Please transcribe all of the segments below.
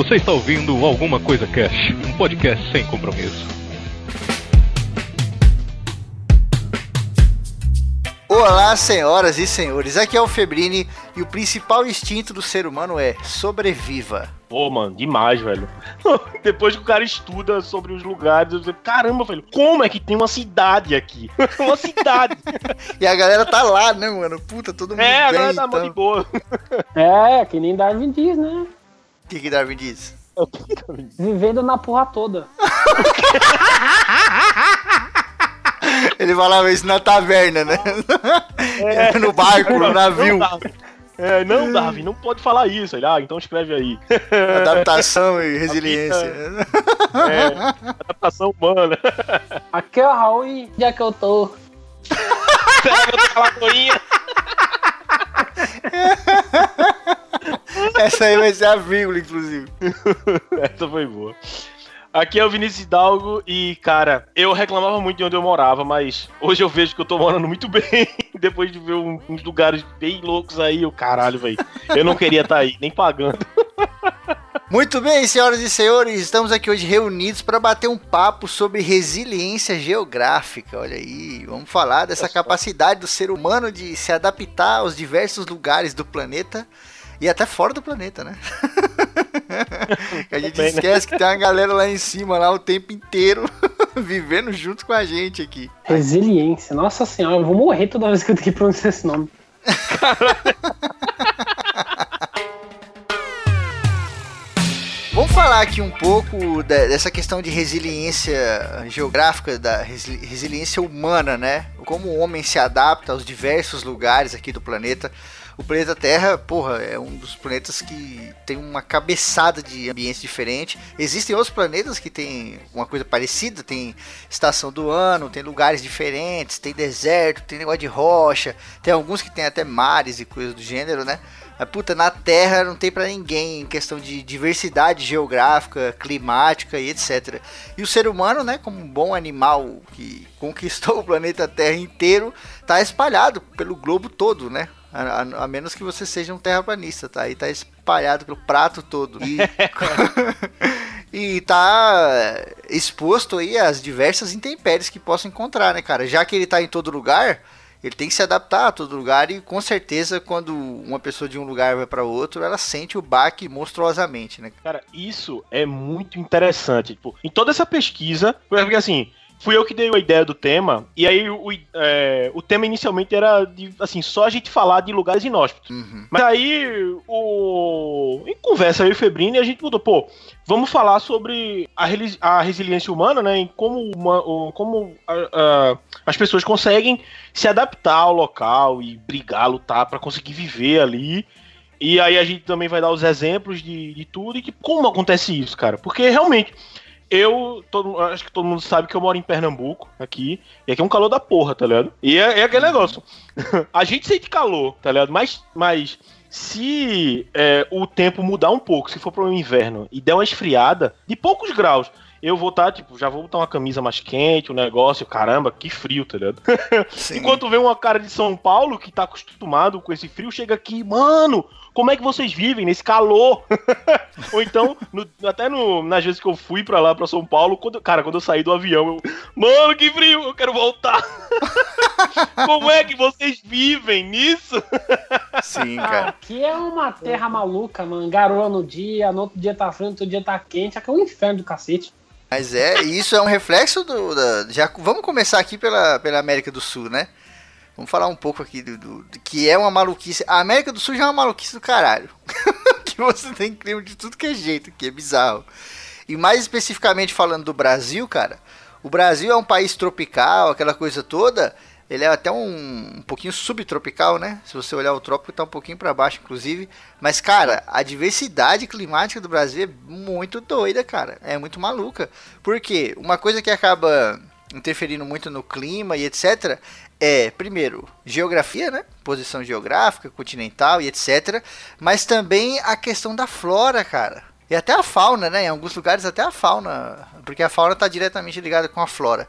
Você está ouvindo Alguma Coisa Cash, um podcast sem compromisso. Olá, senhoras e senhores. Aqui é o Febrini e o principal instinto do ser humano é sobreviva. Pô, mano, demais, velho. Depois que o cara estuda sobre os lugares, eu digo, caramba, velho, como é que tem uma cidade aqui? uma cidade. e a galera tá lá, né, mano? Puta, todo mundo É, a bem, galera tá então. de boa. É, que nem Darwin diz, né? O que que Darwin diz? Vivendo na porra toda. Ele falava isso na taverna, né? no barco, no navio. É, não, Darwin, não pode falar isso. Ele, ah, então escreve aí. Adaptação e resiliência. É, adaptação humana. Aqui é o Raul e onde é que eu tô? Será que eu tô com a lagoinha? Essa aí vai ser a vírgula, inclusive. Essa foi boa. Aqui é o Vinícius Hidalgo e, cara, eu reclamava muito de onde eu morava, mas hoje eu vejo que eu tô morando muito bem. Depois de ver uns lugares bem loucos aí, o caralho, velho. Eu não queria estar aí, nem pagando. Muito bem, senhoras e senhores, estamos aqui hoje reunidos para bater um papo sobre resiliência geográfica. Olha aí, vamos falar dessa capacidade do ser humano de se adaptar aos diversos lugares do planeta e até fora do planeta, né? A gente Também, né? esquece que tem uma galera lá em cima, lá o tempo inteiro, vivendo junto com a gente aqui. Resiliência. Nossa senhora, eu vou morrer toda vez que eu tenho que pronunciar esse nome. Vamos falar aqui um pouco dessa questão de resiliência geográfica, da resi- resiliência humana, né? Como o homem se adapta aos diversos lugares aqui do planeta. O planeta Terra, porra, é um dos planetas que tem uma cabeçada de ambientes diferentes. Existem outros planetas que tem uma coisa parecida, tem estação do ano, tem lugares diferentes, tem deserto, tem negócio de rocha, tem alguns que tem até mares e coisas do gênero, né? Mas, puta, na Terra não tem pra ninguém em questão de diversidade geográfica, climática e etc. E o ser humano, né, como um bom animal que conquistou o planeta Terra inteiro, tá espalhado pelo globo todo, né? A, a- a menos que você seja um terraplanista, tá? Aí tá espalhado pelo prato todo. E, e tá exposto aí às diversas intempéries que possa encontrar, né, cara? Já que ele tá em todo lugar, ele tem que se adaptar a todo lugar e com certeza quando uma pessoa de um lugar vai para outro, ela sente o baque monstruosamente, né? Cara, isso é muito interessante. Tipo, em toda essa pesquisa, porque assim, fui eu que dei a ideia do tema, e aí o, é, o tema inicialmente era de, assim, só a gente falar de lugares inóspitos. Uhum. Mas aí, o... em conversa eu e o Febrini, a gente mudou, pô, vamos falar sobre a, a resiliência humana, né, em como, uma, como a- a- as pessoas conseguem se adaptar ao local e brigar, lutar pra conseguir viver ali. E aí a gente também vai dar os exemplos de, de tudo e que como acontece isso, cara. Porque realmente, eu todo, acho que todo mundo sabe que eu moro em Pernambuco, aqui, e aqui é um calor da porra, tá ligado? E é, é aquele negócio. a gente sente calor, tá ligado? Mas, mas se é, o tempo mudar um pouco, se for para o inverno e der uma esfriada, de poucos graus, eu vou estar, tipo, já vou botar uma camisa mais quente, um negócio, caramba, que frio, tá ligado? Sim. Enquanto vem uma cara de São Paulo que tá acostumado com esse frio, chega aqui, mano, como é que vocês vivem nesse calor? Ou então, no- até no- nas vezes que eu fui pra lá, pra São Paulo, quando, cara, quando eu saí do avião, eu, mano, que frio, eu quero voltar. como é que vocês vivem nisso? Sim, cara. aqui é uma terra maluca, mano. Garoa no dia, no outro dia tá frio, no outro dia tá quente. Aqui é um inferno do cacete. Mas é, e isso é um reflexo do. Da, já, vamos começar aqui pela, pela América do Sul, né? Vamos falar um pouco aqui do, do- do que é uma maluquice. A América do Sul já é uma maluquice do caralho. que você tem clima de tudo que é jeito, que é bizarro. E mais especificamente falando do Brasil, cara, o Brasil é um país tropical, aquela coisa toda. Ele é até um, um pouquinho subtropical, né? Se você olhar o trópico, tá um pouquinho para baixo, inclusive. Mas, cara, a diversidade climática do Brasil é muito doida, cara. É muito maluca. Por quê? Uma coisa que acaba interferindo muito no clima e etc. É, primeiro, geografia, né? Posição geográfica, continental e etc. Mas também a questão da flora, cara. E até a fauna, né? Em alguns lugares até a fauna. Porque a fauna tá diretamente ligada com a flora.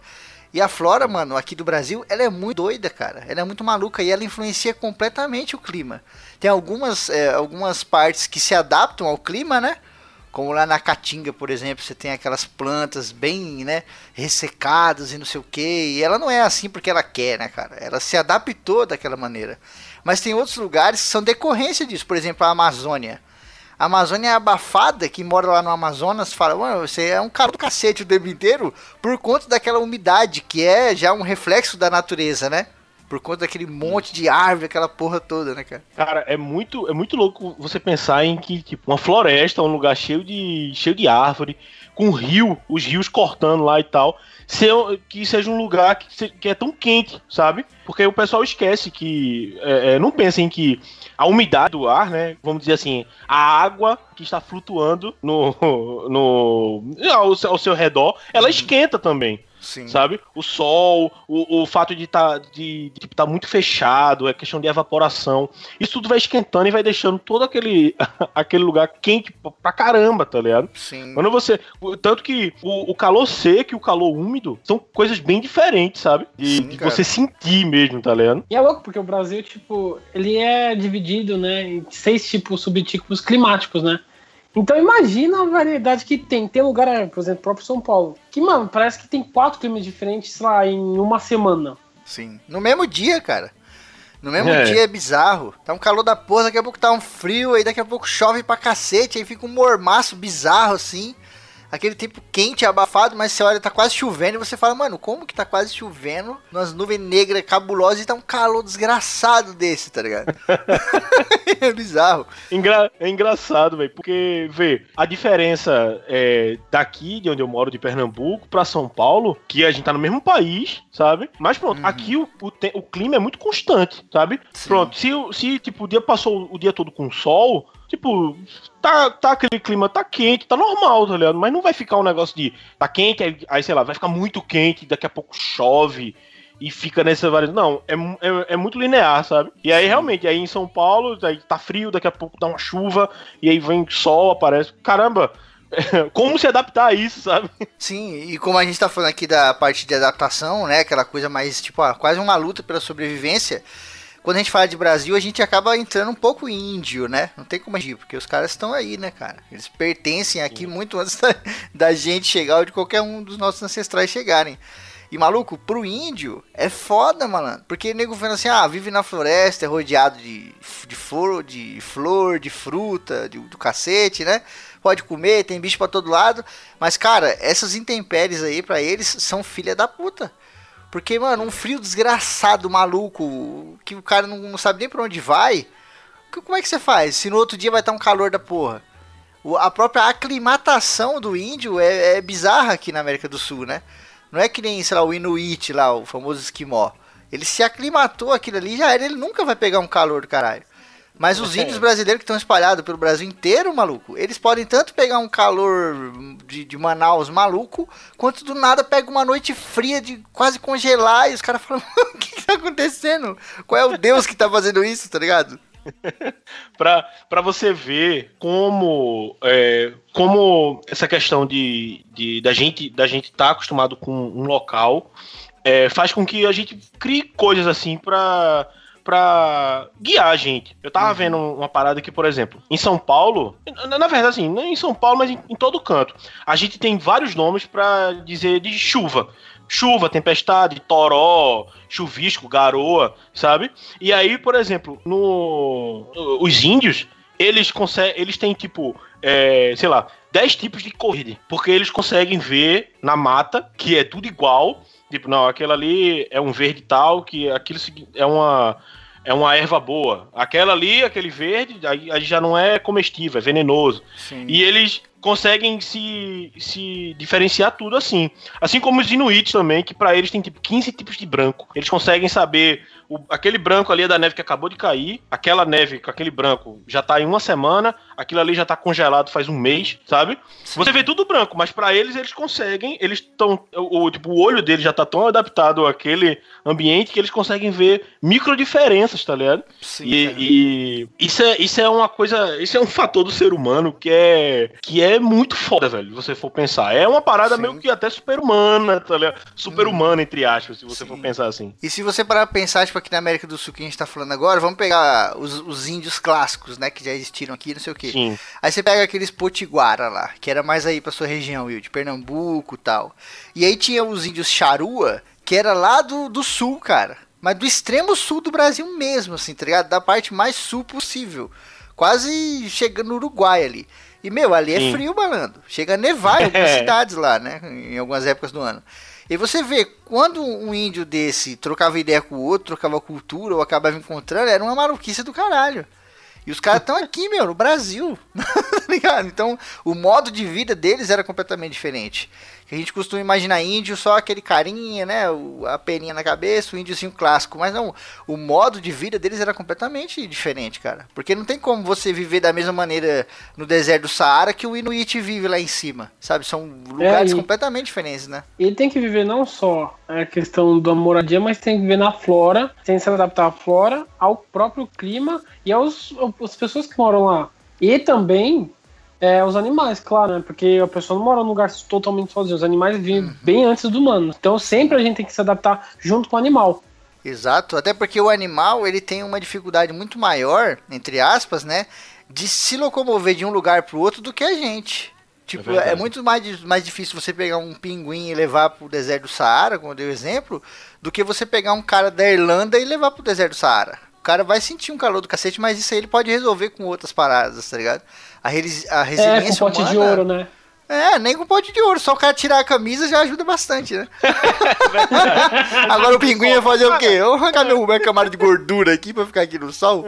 E a flora, mano, aqui do Brasil, ela é muito doida, cara. Ela é muito maluca e ela influencia completamente o clima. Tem algumas, é, algumas partes que se adaptam ao clima, né? Como lá na Caatinga, por exemplo, você tem aquelas plantas bem, né, ressecadas e não sei o que. E ela não é assim porque ela quer, né, cara? Ela se adaptou daquela maneira. Mas tem outros lugares que são decorrência disso. Por exemplo, a Amazônia. A Amazônia é abafada, que mora lá no Amazonas, fala, mano, você é um cara do cacete o tempo inteiro por conta daquela umidade, que é já um reflexo da natureza, né? Por conta daquele monte de árvore, aquela porra toda, né, cara? Cara, é muito, é muito louco você pensar em que, tipo, uma floresta, um lugar cheio de, cheio de árvore, com rio, os rios cortando lá e tal, ser, que seja um lugar que, que é tão quente, sabe? Porque o pessoal esquece que. É, é, não pensa em que a umidade do ar, né? Vamos dizer assim, a água que está flutuando no, no ao, ao seu redor, ela esquenta também. Sim. Sabe? O sol, o, o fato de estar tá, de, de, tipo, tá muito fechado, é questão de evaporação. Isso tudo vai esquentando e vai deixando todo aquele, aquele lugar quente pra caramba, tá ligado? Sim. Quando você. Tanto que o, o calor seco e o calor úmido são coisas bem diferentes, sabe? De, Sim, de você sentir mesmo, tá ligado? E é louco, porque o Brasil, tipo, ele é dividido, né, em seis tipos subtipos climáticos, né? Então imagina a variedade que tem. Tem lugar, por exemplo, próprio São Paulo, que, mano, parece que tem quatro climas diferentes, sei lá, em uma semana. Sim. No mesmo dia, cara. No mesmo é. dia é bizarro. Tá um calor da porra, daqui a pouco tá um frio, aí daqui a pouco chove pra cacete, aí fica um mormaço bizarro assim aquele tempo quente, abafado, mas você olha, tá quase chovendo e você fala, mano, como que tá quase chovendo? Nas nuvens negras cabulosas e tá um calor desgraçado desse, tá ligado? é bizarro. Engra é engraçado, velho, porque, vê, a diferença é, daqui, de onde eu moro, de Pernambuco, pra São Paulo, que a gente tá no mesmo país, sabe? Mas pronto, uhum. aqui o, o, o, clima é muito constante, sabe? Sim. Pronto, se, se tipo, o dia passou o dia todo com sol, Tipo, tá, tá aquele clima, tá quente, tá normal, tá ligado? Mas não vai ficar um negócio de tá quente, aí, aí sei lá, vai ficar muito quente, daqui a pouco chove e fica nessa variação. Não, é, é, é, muito linear, sabe? E aí, realmente, aí em São Paulo, aí tá frio, daqui a pouco dá uma chuva, e aí vem sol, aparece. Caramba! Como se adaptar a isso, sabe? Sim, e como a gente tá falando aqui da parte de adaptação, né? Aquela coisa mais, tipo, ah, quase uma luta pela sobrevivência quando a gente fala de Brasil, a gente acaba entrando um pouco índio, né? Não tem como agir, porque os caras estão aí, né, cara? Eles pertencem aqui Sim. muito antes da, da, gente chegar ou de qualquer um dos nossos ancestrais chegarem. E maluco, pro índio é foda, malandro. Porque o nego falando assim, ah, vive na floresta, é rodeado de, de, flor, de flor, de fruta, de, do cacete, né? Pode comer, tem bicho pra todo lado. Mas, cara, essas intempéries aí para eles são filha da puta. Porque, mano, um frio desgraçado, maluco, que o cara não, não sabe nem pra onde vai. Como é que você faz? Se no outro dia vai estar um calor da porra. O, a própria aclimatação do índio é, é, bizarra aqui na América do Sul, né? Não é que nem, sei lá, o Inuit lá, o famoso esquimó. Ele se aclimatou aquilo ali, já era, ele nunca vai pegar um calor do caralho. Mas os índios brasileiros que estão espalhados pelo Brasil inteiro, maluco, eles podem tanto pegar um calor de, de Manaus maluco, quanto do nada pega uma noite fria de quase congelar e os caras falam: o que, que tá acontecendo? Qual é o Deus que tá fazendo isso, tá ligado? pra, pra você ver como é, como essa questão de, de da gente da gente tá acostumado com um local é, faz com que a gente crie coisas assim para pra guiar a gente. Eu tava uhum. vendo uma parada aqui, por exemplo, em São Paulo, na, na verdade, assim, não em São Paulo, mas em, em todo canto, a gente tem vários nomes para dizer de chuva chuva, tempestade, toró, chuvisco, garoa, sabe? E aí, por exemplo, no os índios, eles conseguem, eles têm tipo, é, sei lá, 10 tipos de corrida, porque eles conseguem ver na mata que é tudo igual Tipo, não, aquela ali é um verde tal, que aquilo é uma é uma erva boa. Aquela ali, aquele verde, aí, aí já não é comestível, é venenoso. Sim. E eles conseguem se, se diferenciar tudo assim. Assim como os Inuits também, que para eles tem tipo 15 tipos de branco. Eles conseguem saber o, aquele branco ali é da neve que acabou de cair, aquela neve com aquele branco já tá em uma semana, aquilo ali já tá congelado faz um mês, sabe? Você vê tudo branco, mas para eles eles conseguem, eles estão o, tipo, o olho deles já tá tão adaptado àquele ambiente que eles conseguem ver micro diferenças, tá ligado? Sim, e, e, isso é isso é uma coisa, isso é um fator do ser humano que é que é é muito foda, velho, se você for pensar. É uma parada Sim. meio que até super-humana, tá ligado? Super-humana, entre aspas, se você Sim. for pensar assim. E se você parar pra pensar, tipo, aqui na América do Sul que a gente tá falando agora, vamos pegar os, os índios clássicos, né? Que já existiram aqui, não sei o quê. Sim. Aí você pega aqueles potiguara lá, que era mais aí pra sua região, Will, de Pernambuco e tal. E aí tinha os índios charua, que era lá do, do sul, cara. Mas do extremo sul do Brasil mesmo, assim, tá ligado? Da parte mais sul possível. Quase chegando no Uruguai ali. E, meu, ali é Sim. frio, malandro. Chega a nevar em algumas É. cidades lá, né? Em algumas épocas do ano. E você vê, quando um índio desse trocava ideia com o outro, trocava cultura ou acabava encontrando, era uma maluquice do caralho. E os caras estão aqui, meu, no Brasil. tá ligado? Então, o modo de vida deles era completamente diferente. Que a gente costuma imaginar índio só aquele carinha, né? A peninha na cabeça, o índiozinho clássico. Mas não, o modo de vida deles era completamente diferente, cara. Porque não tem como você viver da mesma maneira no deserto do Saara que o Inuit vive lá em cima. Sabe? São lugares e- completamente diferentes, né? Ele tem que viver não só a questão da moradia, mas tem que viver na flora, tem que se adaptar à flora, ao próprio clima e aos, às pessoas que moram lá. E também é, os animais, claro, né? Porque a pessoa não mora num lugar totalmente sozinho. Os animais vivem bem antes do humano. Então sempre a gente tem que se adaptar junto com o animal. Exato, até porque o animal ele tem uma dificuldade muito maior, entre aspas, né, de se locomover de um lugar para o outro do que a gente. Tipo, é, verdade. muito mais, mais difícil você pegar um pinguim e levar pro deserto do Saara, como eu dei o exemplo, do que você pegar um cara da Irlanda e levar pro deserto do Saara. O cara vai sentir um calor do cacete, mas isso aí ele pode resolver com outras paradas, tá ligado? A, a É, com resiliência pote de humana- ouro, né? É, nem com pote de ouro, só o cara tirar a camisa já ajuda bastante, né? Agora o pinguim ia fazer o quê? Eu vou arrancar meu, minha camada de gordura aqui pra ficar aqui no sol?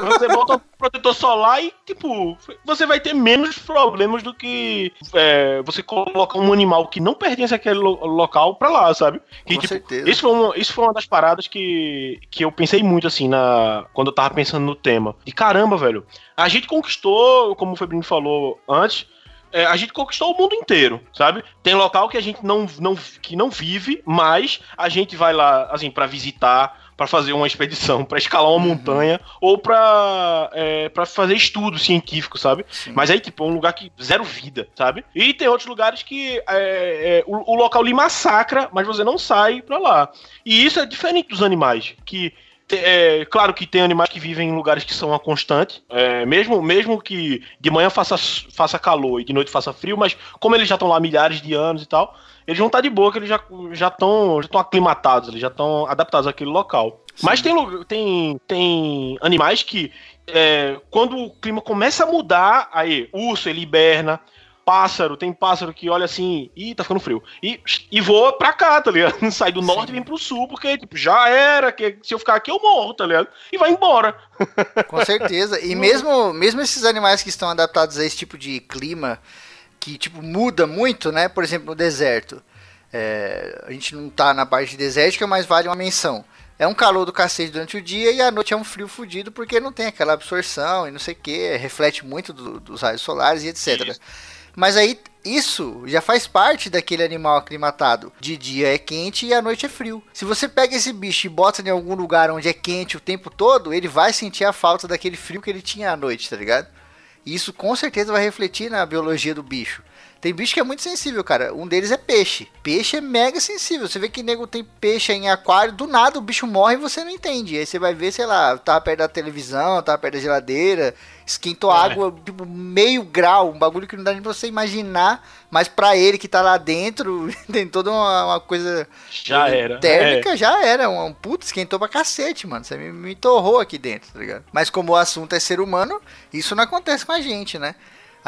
Você bota um protetor solar e, tipo, você vai ter menos problemas do que é, você colocar um animal que não pertence àquele lo- local pra lá, sabe? Que, Com tipo, certeza. Isso foi, uma, isso foi uma das paradas que, que eu pensei muito, assim, na, quando eu tava pensando no tema. E caramba, velho, a gente conquistou, como o Febrinho falou antes, é, a gente conquistou o mundo inteiro, sabe? Tem local que a gente não, não, que não vive, mas a gente vai lá, assim, pra visitar, pra fazer uma expedição, pra escalar uma montanha, ou pra, é, pra fazer estudo científico, sabe? Sim. Mas aí, tipo, é um lugar que zero vida, sabe? E tem outros lugares que é, é, o, o local lhe massacra, mas você não sai pra lá. E isso é diferente dos animais, que é, claro que tem animais que vivem em lugares que são a constante, é, mesmo, mesmo que de manhã faça, faça calor e de noite faça frio, mas como eles já estão lá milhares de anos e tal, eles vão estar de boa, que eles já já estão já estão aclimatados, eles já estão adaptados àquele local. Mas tem, tem, tem animais que é, quando o clima começa a mudar, aí urso ele hiberna, pássaro, tem pássaro que olha assim, ih, tá ficando frio. E, e voa pra cá, tá ligado? Sai do norte e vem pro sul, porque, tipo, já era, que se eu ficar aqui eu morro, tá ligado? E vai embora. Com certeza. E mesmo, mesmo esses animais que estão adaptados a esse tipo de clima, que tipo muda muito, né? Por exemplo, no deserto. É, a gente não tá na parte desértica, mas vale uma menção. É um calor do cacete durante o dia e à noite é um frio fudido porque não tem aquela absorção e não sei o que, reflete muito do- dos raios solares e etc. Isso. Mas aí isso já faz parte daquele animal aclimatado. De dia é quente e à noite é frio. Se você pega esse bicho e bota em algum lugar onde é quente o tempo todo, ele vai sentir a falta daquele frio que ele tinha à noite, tá ligado? E isso com certeza vai refletir na biologia do bicho. Tem bicho que é muito sensível, cara. Um deles é peixe. Peixe é mega sensível. Você vê que nego tem peixe em aquário, do nada o bicho morre e você não entende. Aí você vai ver, sei lá, tava perto da televisão, tava perto da geladeira, esquentou É. água, tipo, meio grau, um bagulho que não dá nem pra você imaginar. Mas pra ele que tá lá dentro, tem toda uma, uma coisa Já era. É. térmica, já era. Um, um puto, esquentou pra cacete, mano. Você me, me torrou aqui dentro, tá ligado? Mas como o assunto é ser humano, isso não acontece com a gente, né?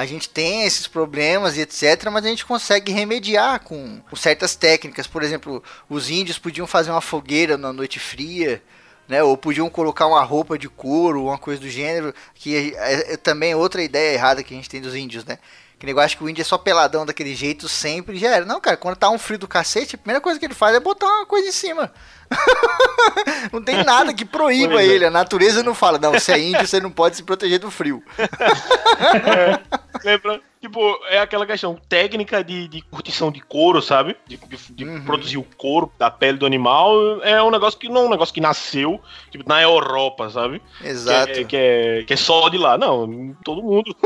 A gente tem esses problemas e etc, mas a gente consegue remediar com, com certas técnicas. Por exemplo, os índios podiam fazer uma fogueira na noite fria, né? Ou podiam colocar uma roupa de couro, uma coisa do gênero, que é, é também outra ideia errada que a gente tem dos índios, né? Que negócio que o índio é só peladão daquele jeito sempre já era. Não, cara, quando tá um frio do cacete, a primeira coisa que ele faz é botar uma coisa em cima. não tem nada que proíba é. ele. A natureza não fala, não, você é índio, você não pode se proteger do frio. Lembra- Tipo, é aquela questão técnica de, de curtição de couro, sabe? De, de- de Uhum. produzir o couro da pele do animal. É um negócio que não é um negócio que nasceu tipo, na Europa, sabe? Que Exato. é, que, é, que é só de lá. Não, todo mundo,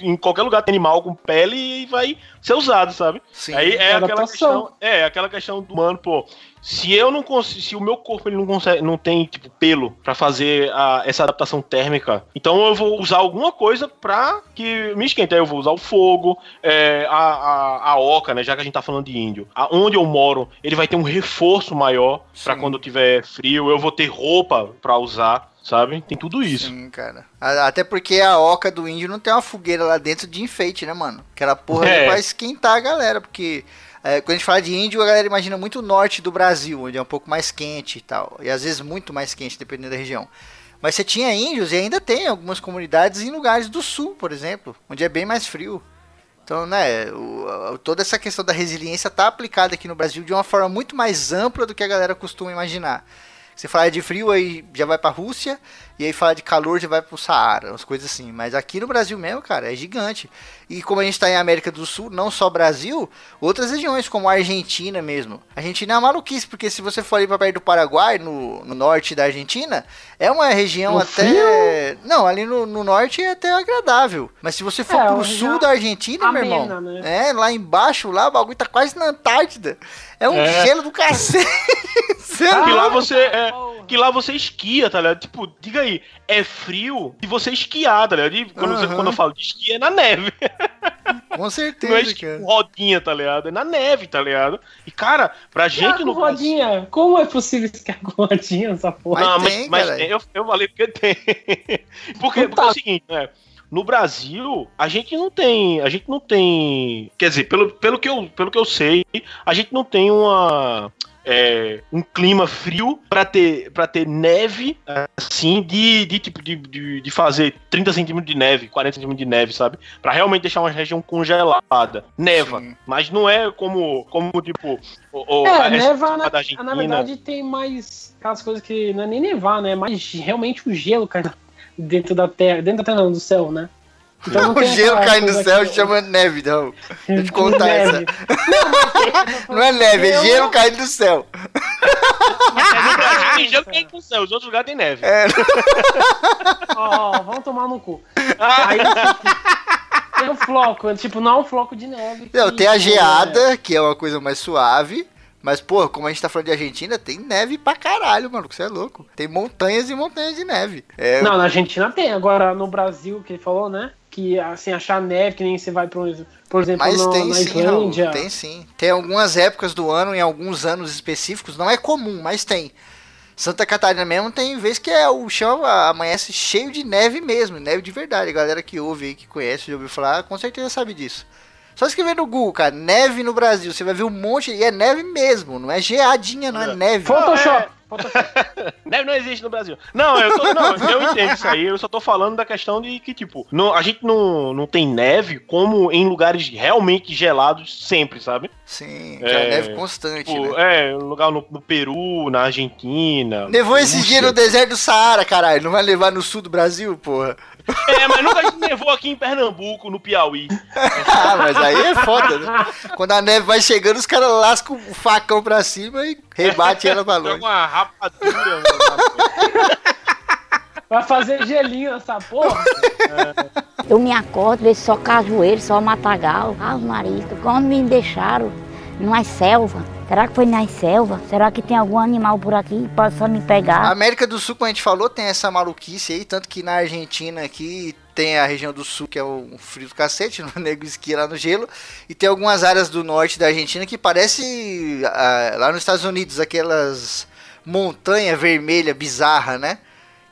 em qualquer lugar tem animal com pele e vai ser usado, sabe? Sim. Aí é aquela Adaptação. questão, é aquela questão do mano, pô. Se eu não consigo, se o meu corpo ele não consegue, não tem tipo pelo pra fazer a- essa adaptação térmica, então eu vou usar alguma coisa pra que me esquente. Aí eu vou usar o fogo, é, a, a, a oca, né? Já que a gente tá falando de índio, a, onde eu moro, ele vai ter um reforço maior pra Sim. quando tiver frio. Eu vou ter roupa pra usar, sabe? Tem tudo isso. Sim, cara. Até porque a oca do índio não tem uma fogueira lá dentro de enfeite, né, mano? Aquela porra É. vai esquentar a galera, porque é, quando a gente fala de índio, a galera imagina muito o norte do Brasil, onde é um pouco mais quente e tal. E às vezes muito mais quente, dependendo da região. Mas você tinha índios e ainda tem algumas comunidades em lugares do sul, por exemplo, onde é bem mais frio. Então, né, o- o- toda essa questão da resiliência tá aplicada aqui no Brasil de uma forma muito mais ampla do que a galera costuma imaginar. Você fala de frio, aí já vai pra Rússia, e aí fala de calor, já vai pro Saara, umas coisas assim. Mas aqui no Brasil mesmo, cara, é gigante. E como a gente tá em América do Sul, não só Brasil, outras regiões, como a Argentina mesmo. A Argentina é uma maluquice, porque se você for ali pra perto do Paraguai, no, no norte da Argentina, é uma região No até. Não, ali no, no norte é até agradável. Mas se você for É, pro sul da Argentina, meu amena, irmão. né? É, lá embaixo, lá, o bagulho tá quase na Antártida. É um É. gelo do cacete. Que lá você é, que lá você esquia, tá ligado? Tipo, diga aí, é frio de você esquiar, tá ligado? E quando, você- quando eu falo de esqui, é na neve. Com Não é certeza, esqui cara. com rodinha, tá ligado? É na neve, tá ligado? E, cara, pra Ah, gente com no Brasil... rodinha. Como é possível esquiar com rodinha essa porra? Mas Não, mas, tem, mas caralho. tem, eu, eu falei porque tem. porque, porque tá. é o seguinte, né? No Brasil, a gente não tem. A gente não tem. Quer dizer, pelo, pelo, que, eu, pelo que eu sei, a gente não tem uma. é, um clima frio pra ter, pra ter neve, assim, de, de tipo, de, de, de fazer 30 centímetros de neve, 40 centímetros de neve, sabe? Pra realmente deixar uma região congelada. Neva. Sim. Mas não é como, como tipo. O, o- É, essa neva, na, da Argentina. na verdade, tem mais aquelas coisas que não é nem nevar, né? É mais realmente o gelo caindo dentro da terra. Dentro da terra, não, do céu, né? Então não o gelo cai no céu e chama neve, não. Deixa eu te contar Neve. Não é neve, é gelo caindo do céu. É, no gelo é no céu, os outros lugares tem neve. É, Ó, ó, vamos tomar no cu. Aí, tipo, tem o floco, tipo, não é um floco de neve. não, que, tem a tipo, geada, que é uma coisa mais suave. Mas, pô, como a gente tá falando de Argentina, tem neve pra caralho, mano. Você é louco. Tem montanhas e montanhas de neve. É, Não, na Argentina tem. Agora, no Brasil, que ele falou, né? Que, assim, achar neve, que nem você vai, por, por exemplo, Mas no- tem na sim, Raul, tem sim. Tem algumas épocas do ano, em alguns anos específicos, não é comum, mas tem. Santa Catarina mesmo tem vez que é, o chão amanhece cheio de neve mesmo, neve de verdade. A galera que ouve aí, que conhece, já ouviu falar, com certeza sabe disso. Só escrever no Google, cara, neve no Brasil, você vai ver um monte, e é neve mesmo, não é geadinha, não é É. neve. Photoshop. Neve não existe no Brasil. Não, eu, tô, não, eu entendo isso aí. Eu só tô falando da questão de que, tipo, não, a gente não, não tem neve como em lugares realmente gelados sempre, sabe? Sim, É, é neve constante, Tipo, né? é, lugar no, no Peru, na Argentina. Nevou esse dia no deserto do Saara, caralho. Não vai levar no sul do Brasil, porra? É, mas nunca nevou aqui em Pernambuco, no Piauí. Ah, mas aí é foda, né? Quando a neve vai chegando, os caras lascam o facão pra cima e rebate ela pra longe. uma rapadura. mano. Vai fazer gelinho nessa porra. Eu me acordo, vejo só cajueiro, só matagal. Ah, Maria, quando me deixaram numa selva. Será que foi na selva? Será que tem algum animal por aqui que possa me A pegar? América do Sul, como a gente falou, tem essa maluquice aí, tanto que na Argentina aqui tem a região do sul que é um frio do cacete, no nego esquia lá no gelo, e tem algumas áreas do norte da Argentina que parece ah, lá nos Estados Unidos, aquelas montanhas vermelha bizarra, né?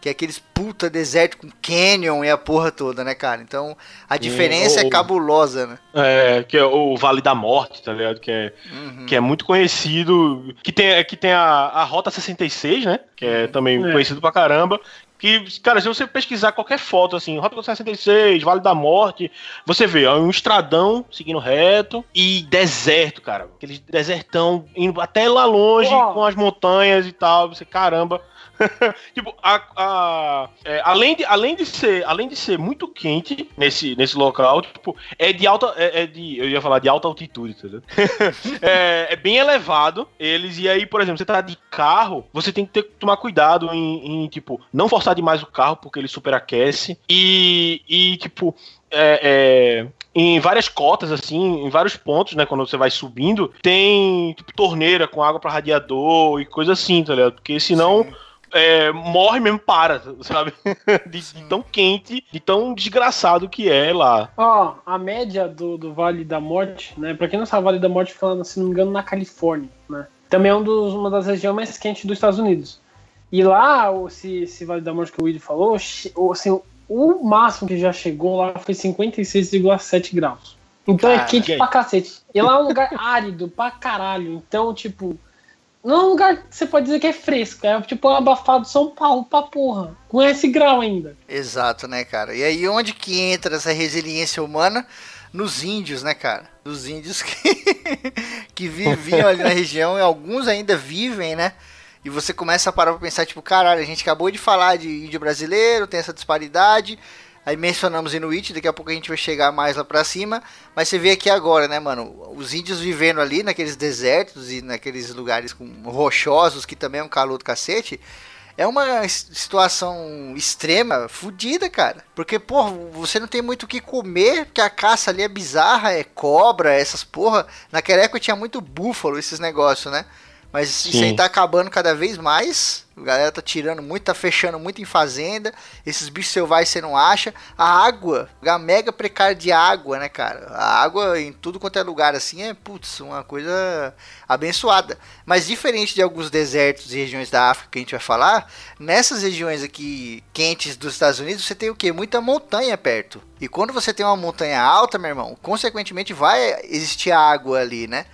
Que é aqueles puta deserto com canyon e a porra toda, né, cara? Então a diferença é ou- cabulosa, né? É, que é o Vale da Morte, tá ligado? Que é, Uhum. que é muito conhecido. Que tem, que tem a, a Rota 66, né? Que é também É. conhecido pra caramba. Que, cara, se você pesquisar qualquer foto, assim, Rota 66, Vale da Morte, você vê, é um estradão seguindo reto e deserto, cara. Aquele desertão indo até lá longe, com as montanhas e tal. Você, caramba. tipo, a, a- é, além, de, além, de ser, além de ser muito quente nesse, nesse local, tipo, é de alta. É, é de, eu ia falar de alta altitude, entendeu? é, é bem elevado. Eles, e aí, por exemplo, você tá de carro, você tem que ter, tomar cuidado em, em, tipo, não forçar demais o carro, porque ele superaquece. E, e tipo, é, é, em várias cotas, assim, em vários pontos, né? Quando você vai subindo, tem tipo torneira com água para radiador e coisa assim, tá ligado? Porque senão Sim. É, morre mesmo, para, sabe? De, de tão quente, de tão desgraçado que é lá. Ó, a média do, do Vale da Morte, né? Pra quem não sabe, o Vale da Morte fica, se não me engano, na Califórnia, né? Também é um dos, uma das regiões mais quentes dos Estados Unidos. E lá, o- esse, esse Vale da Morte que o Willi falou, assim, o máximo que já chegou lá foi 56,7 graus. Então é Cara, quente e aí? pra cacete. E lá é um lugar árido pra caralho. Então, tipo, não é um lugar que você pode dizer que é fresco. É tipo um abafado São Paulo pra porra. Com esse grau ainda. Exato, né, cara? E aí onde que entra essa resiliência humana? Nos índios, né, cara? Nos índios que, que viviam ali na região e alguns ainda vivem, né? E você começa a parar pra pensar, tipo, caralho, a gente acabou de falar de índio brasileiro, tem essa disparidade. Aí mencionamos Inuit, daqui a pouco a gente vai chegar mais lá pra cima. Mas você vê aqui agora, né, mano? Os índios vivendo ali naqueles desertos e naqueles lugares com rochosos, que também é um calor do cacete. É uma situação extrema, fodida, cara. Porque, porra, você não tem muito o que comer, porque a caça ali é bizarra, é cobra, essas porra. Naquela época tinha muito búfalo, esses negócios, né? Mas isso aí Sim. tá acabando cada vez mais. A galera tá tirando muito, tá fechando muito em fazenda. Esses bichos selvagens você não acha. A água, a mega precária de água, né, cara? A água em tudo quanto é lugar assim é, putz, uma coisa abençoada. Mas diferente de alguns desertos e regiões da África que a gente vai falar, nessas regiões aqui quentes dos Estados Unidos, você tem o quê? Muita montanha perto. E quando você tem uma montanha alta, meu irmão, consequentemente vai existir água ali, né?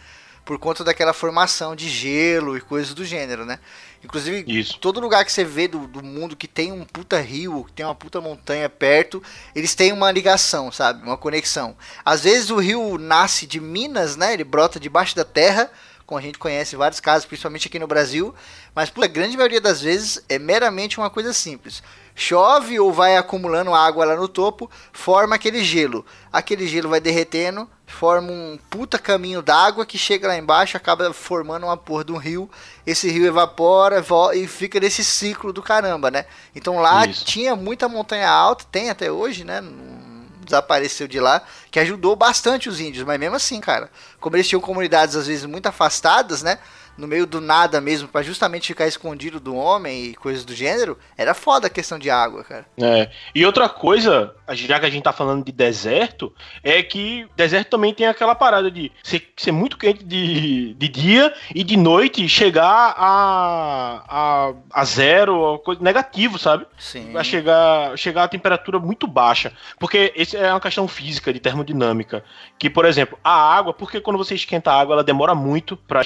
Por conta daquela formação de gelo e coisas do gênero, né? Inclusive, Isso. todo lugar que você vê do, do mundo que tem um puta rio, que tem uma puta montanha perto, eles têm uma ligação, sabe? Uma conexão. Às vezes o rio nasce de minas, né? Ele brota debaixo da terra, como a gente conhece em vários casos, principalmente aqui no Brasil. Mas, por a grande maioria das vezes, é meramente uma coisa simples. Chove ou vai acumulando água lá no topo, forma aquele gelo. Aquele gelo vai derretendo, forma um puta caminho d'água que chega lá embaixo, acaba formando uma porra de um rio. Esse rio evapora e fica nesse ciclo do caramba, né? Então lá Isso. tinha muita montanha alta, tem até hoje, né? Desapareceu de lá, que ajudou bastante os índios, mas mesmo assim, cara, como eles tinham comunidades às vezes muito afastadas, né? No meio do nada mesmo, pra justamente ficar escondido do homem e coisas do gênero, era foda a questão de água, cara. É. E outra coisa, já que a gente tá falando de deserto, é que deserto também tem aquela parada de ser, ser muito quente de, de dia e de noite chegar a, a, a zero, coisa, negativo, sabe? Sim. Vai chegar, chegar a temperatura muito baixa. Porque isso é uma questão física, de termodinâmica. Que, por exemplo, a água, porque quando você esquenta a água, ela demora muito pra,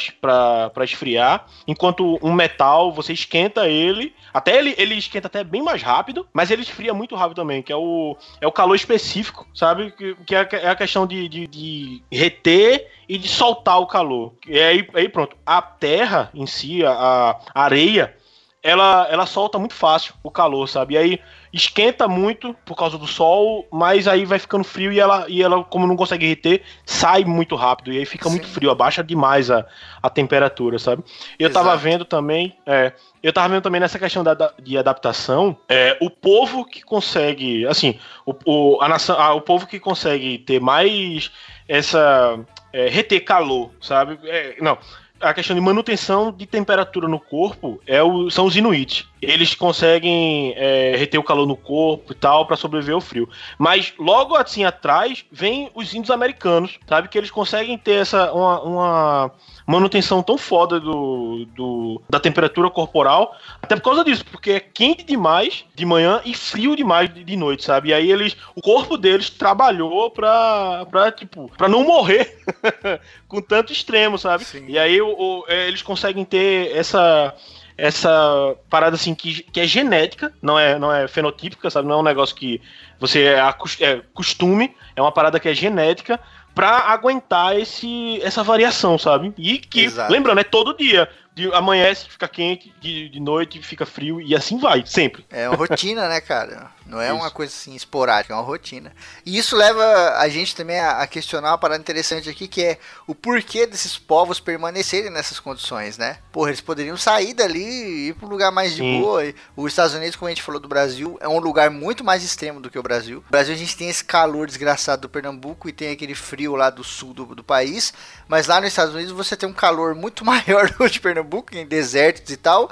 pra esfriar. Enquanto um metal, você esquenta ele. Até ele, ele esquenta até bem mais rápido, mas ele esfria muito rápido também, que é o, é o calor específico, sabe? Que, que é, a- é a questão de, de, de reter e de soltar o calor. E aí, aí pronto. A terra em si, a, a areia, ela, ela solta muito fácil o calor, sabe? E aí esquenta muito por causa do sol, mas aí vai ficando frio e ela, e ela como não consegue reter, sai muito rápido. E aí fica muito Sim. frio, abaixa demais a, a temperatura, sabe? Eu tava Exato. vendo também, é, eu tava vendo também nessa questão da, da- de adaptação, é, o povo que consegue, assim, o, o, a nação, ah, o povo que consegue ter mais essa é, reter calor, sabe? É, não, a questão de manutenção de temperatura no corpo é o, são os Inuit. Eles conseguem é, reter o calor no corpo e tal para sobreviver ao frio. Mas logo assim atrás vem os índios americanos, sabe? Que eles conseguem ter essa uma, uma manutenção tão foda do, do- da temperatura corporal, até por causa disso, porque é quente demais de manhã e frio demais de, de noite, sabe? E aí eles, o corpo deles trabalhou pra, pra tipo, pra não morrer com tanto extremo, sabe? Sim. E aí o- o- é, eles conseguem ter essa essa parada assim que, que é genética, não é, não é fenotípica, sabe? Não é um negócio que você é, é costume, é uma parada que é genética para aguentar esse, essa variação, sabe? E que, Exato. lembrando, é todo dia de, amanhece, fica quente, de, de noite fica frio e assim vai, sempre. É uma rotina, né, cara? Não é isso. uma coisa assim esporádica, é uma rotina. E isso leva a gente também a, a, questionar uma parada interessante aqui, que é o porquê desses povos permanecerem nessas condições, né? Porra, eles poderiam sair dali e ir para um lugar mais de Sim. boa. Os Estados Unidos, como a gente falou do Brasil, é um lugar muito mais extremo do que o Brasil. No Brasil a gente tem esse calor desgraçado do Pernambuco e tem aquele frio lá do sul do, do país, mas lá nos Estados Unidos você tem um calor muito maior do que de Pernambuco, em desertos e tal.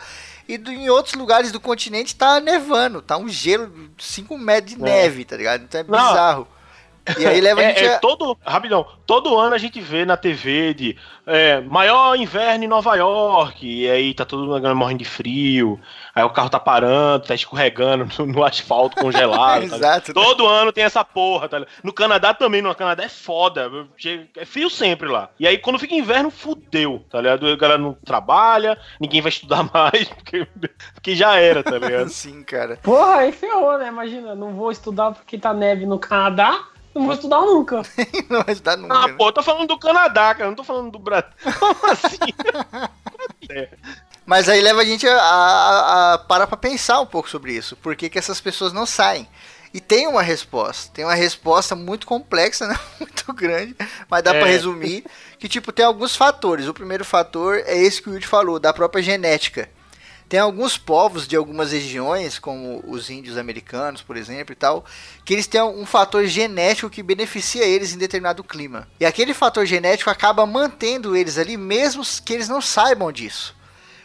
E do, em outros lugares do continente tá nevando, tá um gelo, 5 metros de é. neve, tá ligado? Então é bizarro. E aí leva é, a gente é, a... todo, rapidão, todo ano a gente vê na TV de é, maior inverno em Nova York, e aí tá todo mundo morrendo de frio, aí o carro tá parando, tá escorregando no, no asfalto congelado. tá Exato. Né? Todo ano tem essa porra, tá No Canadá também, no Canadá é foda, é frio sempre lá. E aí quando fica inverno, fudeu, tá ligado? A galera não trabalha, ninguém vai estudar mais, porque, porque já era, tá ligado? Sim, cara. Porra, aí ferrou, né? Imagina, não vou estudar porque tá neve no Canadá, não vou estudar nunca. não vai estudar nunca. Ah, né? pô, eu tô falando do Canadá, cara. Não tô falando do Brasil. Como assim? é. Mas aí leva a gente a, a, a parar pra pensar um pouco sobre isso. Por que, que essas pessoas não saem? E tem uma resposta. Tem uma resposta muito complexa, né? muito grande, mas dá é. para resumir que tipo tem alguns fatores. O primeiro fator é esse que o Yuri falou, da própria genética. Tem alguns povos de algumas regiões, como os índios americanos, por exemplo, e tal, que eles têm um fator genético que beneficia eles em determinado clima. E aquele fator genético acaba mantendo eles ali, mesmo que eles não saibam disso.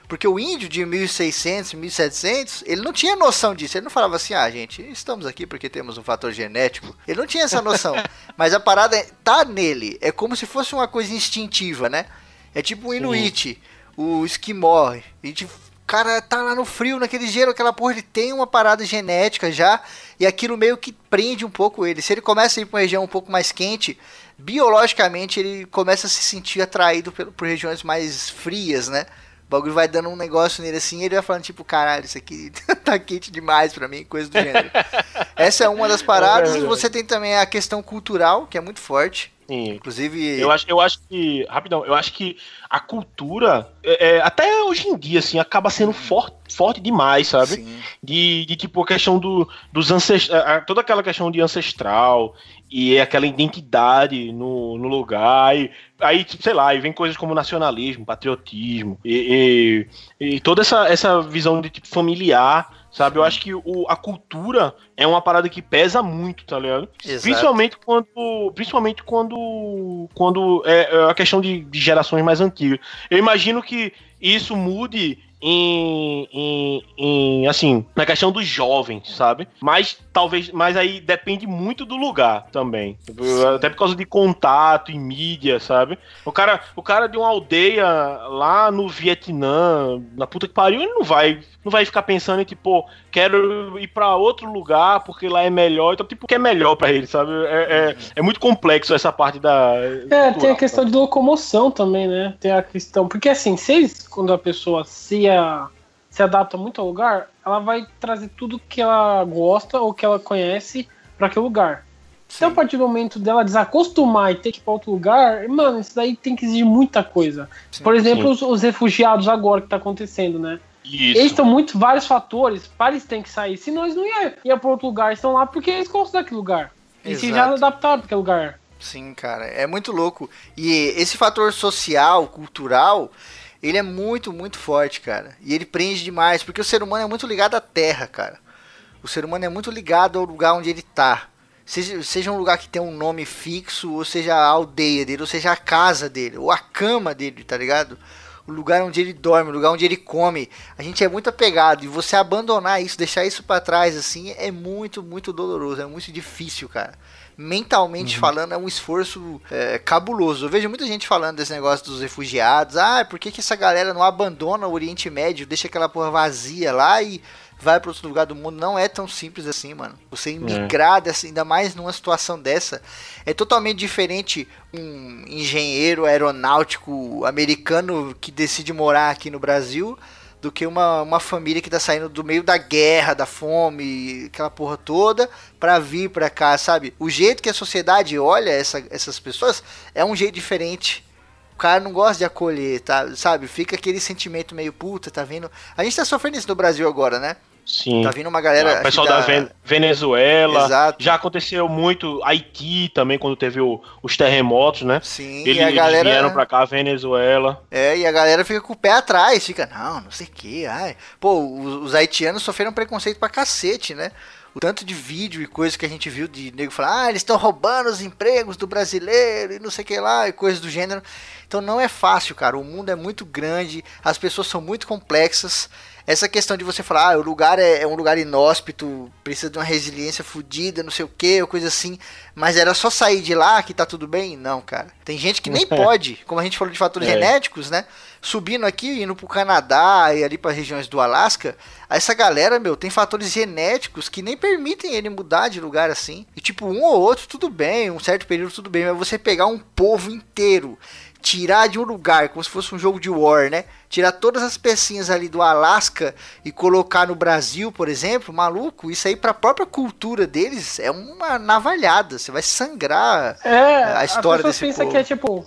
Porque o índio de 1600, 1700, ele não tinha noção disso. Ele não falava assim, ah, gente, estamos aqui porque temos um fator genético. Ele não tinha essa noção. Mas a parada é, tá nele. É como se fosse uma coisa instintiva, né? É tipo o Inuit, Sim. o Esquimó. A gente cara tá lá no frio, naquele gelo, aquela porra, ele tem uma parada genética já, e aquilo meio que prende um pouco ele. Se ele começa a ir pra uma região um pouco mais quente, biologicamente ele começa a se sentir atraído por, por regiões mais frias, né? O bagulho vai dando um negócio nele assim, e ele vai falando, tipo, caralho, isso aqui tá quente demais pra mim, coisa do gênero. Essa é uma das paradas. É você tem também a questão cultural, que é muito forte. Sim. Inclusive. Eu acho, eu acho que. Rapidão, eu acho que a cultura, é, é até hoje em dia, assim, acaba sendo forte, forte demais, sabe? Sim. De, de tipo a questão do, dos ancestrais. Toda aquela questão de ancestral e aquela identidade no, no lugar. E, aí, tipo, sei lá, aí vem coisas como nacionalismo, patriotismo e, e, e toda essa, essa visão de tipo familiar Sabe? Eu acho que o, a cultura é uma parada que pesa muito, tá ligado? Exato. Principalmente quando. Principalmente quando. Quando é, é a questão de, de gerações mais antigas. Eu imagino que isso mude em, em, em, assim, na questão dos jovens, sabe? Mas talvez, mas aí depende muito do lugar também. Até por causa de contato e mídia, sabe? O cara, o cara de uma aldeia lá no Vietnã, na puta que pariu, ele não vai, não vai ficar pensando em tipo, quero ir para outro lugar porque lá é melhor. Então, tipo, o que é melhor para ele, sabe? É, é, é, muito complexo essa parte da. É, tem a questão de locomoção também, né? Tem a questão. Porque assim, se quando a pessoa se, se adapta muito ao lugar, ela vai trazer tudo que ela gosta ou que ela conhece para aquele lugar. Sim. Então, a partir do momento dela desacostumar e ter que ir para outro lugar, mano, isso daí tem que exigir muita coisa. Sim, Por exemplo, os, os, refugiados agora que tá acontecendo, né? Isso. Eles estão muito vários fatores para eles terem que sair. Se nós não ia, ia para outro lugar, estão lá porque eles gostam daquele lugar. E se já adaptaram para aquele lugar. Sim, cara, é muito louco. E esse fator social, cultural, ele é muito, muito forte, cara. E ele prende demais, porque o ser humano é muito ligado à terra, cara. O ser humano é muito ligado ao lugar onde ele tá. Seja, seja um lugar que tem um nome fixo, ou seja a aldeia dele, ou seja a casa dele, ou a cama dele, tá ligado? O lugar onde ele dorme, o lugar onde ele come. A gente é muito apegado. E você abandonar isso, deixar isso para trás, assim, é muito, muito doloroso. É muito difícil, cara mentalmente uhum. falando, é um esforço é, cabuloso. Eu vejo muita gente falando desse negócio dos refugiados. Ah, por que, que essa galera não abandona o Oriente Médio, deixa aquela porra vazia lá e vai para outro lugar do mundo? Não é tão simples assim, mano. Você imigrar, é. ainda mais numa situação dessa, é totalmente diferente um engenheiro aeronáutico americano que decide morar aqui no Brasil do que uma, uma família que tá saindo do meio da guerra, da fome, aquela porra toda, pra vir pra cá, sabe? O jeito que a sociedade olha essa, essas pessoas é um jeito diferente. O cara não gosta de acolher, tá? Sabe? Fica aquele sentimento meio puta, tá vendo? A gente tá sofrendo isso no Brasil agora, né? Sim. Tá vindo uma galera. o pessoal da Ven- Venezuela. Exato. Já aconteceu muito. Haiti também, quando teve o- os terremotos, né? Sim, Eles, e a eles galera. vieram pra cá, Venezuela. É, e a galera fica com o pé atrás, fica, não, não sei o que, ai. Pô, os, os haitianos sofreram preconceito pra cacete, né? O tanto de vídeo e coisa que a gente viu de nego falar, ah, eles estão roubando os empregos do brasileiro e não sei o que lá, e coisas do gênero. Então não é fácil, cara. O mundo é muito grande, as pessoas são muito complexas. Essa questão de você falar, ah, o lugar é, é um lugar inóspito, precisa de uma resiliência fodida, não sei o que, ou coisa assim, mas era só sair de lá que tá tudo bem? Não, cara. Tem gente que nem pode, como a gente falou de fatores É. genéticos, né? Subindo aqui, indo pro Canadá e ali para regiões do Alasca, essa galera, meu, tem fatores genéticos que nem permitem ele mudar de lugar assim. E tipo, um ou outro, tudo bem, um certo período, tudo bem, mas você pegar um povo inteiro tirar de um lugar, como se fosse um jogo de war, né? Tirar todas as pecinhas ali do Alasca e colocar no Brasil, por exemplo, maluco, isso aí pra própria cultura deles é uma navalhada. Você vai sangrar. É, a história pessoas desse pensam povo. que é tipo,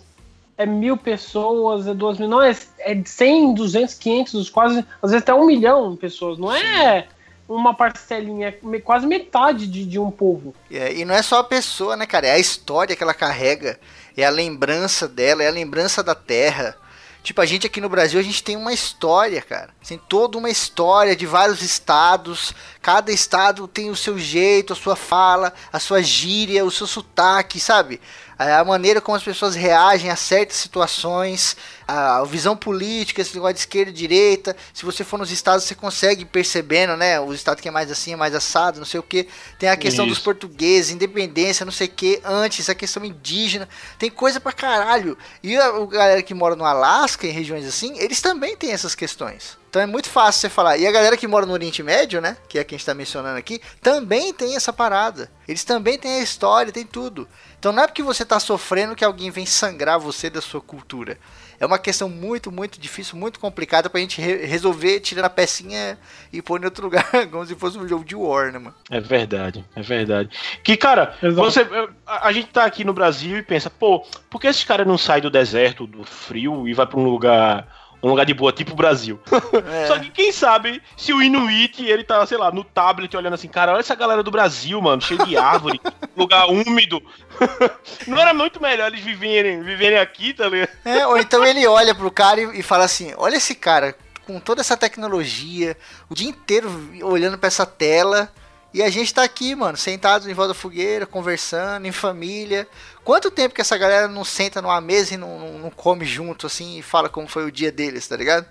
é mil pessoas, é duas mil, não, é, é 100, 200, 500, quase, às vezes até um milhão de pessoas, não é uma parcelinha, é quase metade de, de um povo. É, e não é só a pessoa, né, cara? É a história que ela carrega, é a lembrança dela, é a lembrança da terra. Tipo, a gente aqui no Brasil, a gente tem uma história, cara. Tem toda uma história de vários estados. Cada estado tem o seu jeito, a sua fala, a sua gíria, o seu sotaque, sabe? A maneira como as pessoas reagem a certas situações, a visão política, esse negócio de esquerda e direita. Se você for nos estados, você consegue percebendo, né? O estado que é mais assim, é mais assado, não sei o que. Tem a questão dos Isso. portugueses, independência, não sei o que, antes, a questão indígena. Tem coisa pra caralho. E a, a galera que mora no Alasca, em regiões assim, eles também têm essas questões. Então é muito fácil você falar. E a galera que mora no Oriente Médio, né? Que é quem está mencionando aqui, também tem essa parada. Eles também têm a história, tem tudo. Então não é porque você tá sofrendo que alguém vem sangrar você da sua cultura. É uma questão muito, muito difícil, muito complicada pra gente re- resolver tirando a pecinha e pôr em outro lugar, como se fosse um jogo de War, né, mano? É verdade, é verdade. Que, cara, Exato. você, a, a gente tá aqui no Brasil e pensa, pô, por que esses caras não saem do deserto, do frio e vai pra um lugar. Um lugar de boa, tipo o Brasil. É. Só que quem sabe se o Inuit, ele tá, sei lá, no tablet olhando assim, cara, olha essa galera do Brasil, mano, cheio de árvore, lugar úmido. Não era muito melhor eles viverem, viverem aqui, tá ligado? É, ou então ele olha pro cara e, e fala assim: olha esse cara com toda essa tecnologia, o dia inteiro olhando pra essa tela. E a gente tá aqui, mano, sentados em volta da fogueira, conversando, em família. Quanto tempo que essa galera não senta numa mesa e não, não- não come junto, assim, e fala como foi o dia deles, tá ligado?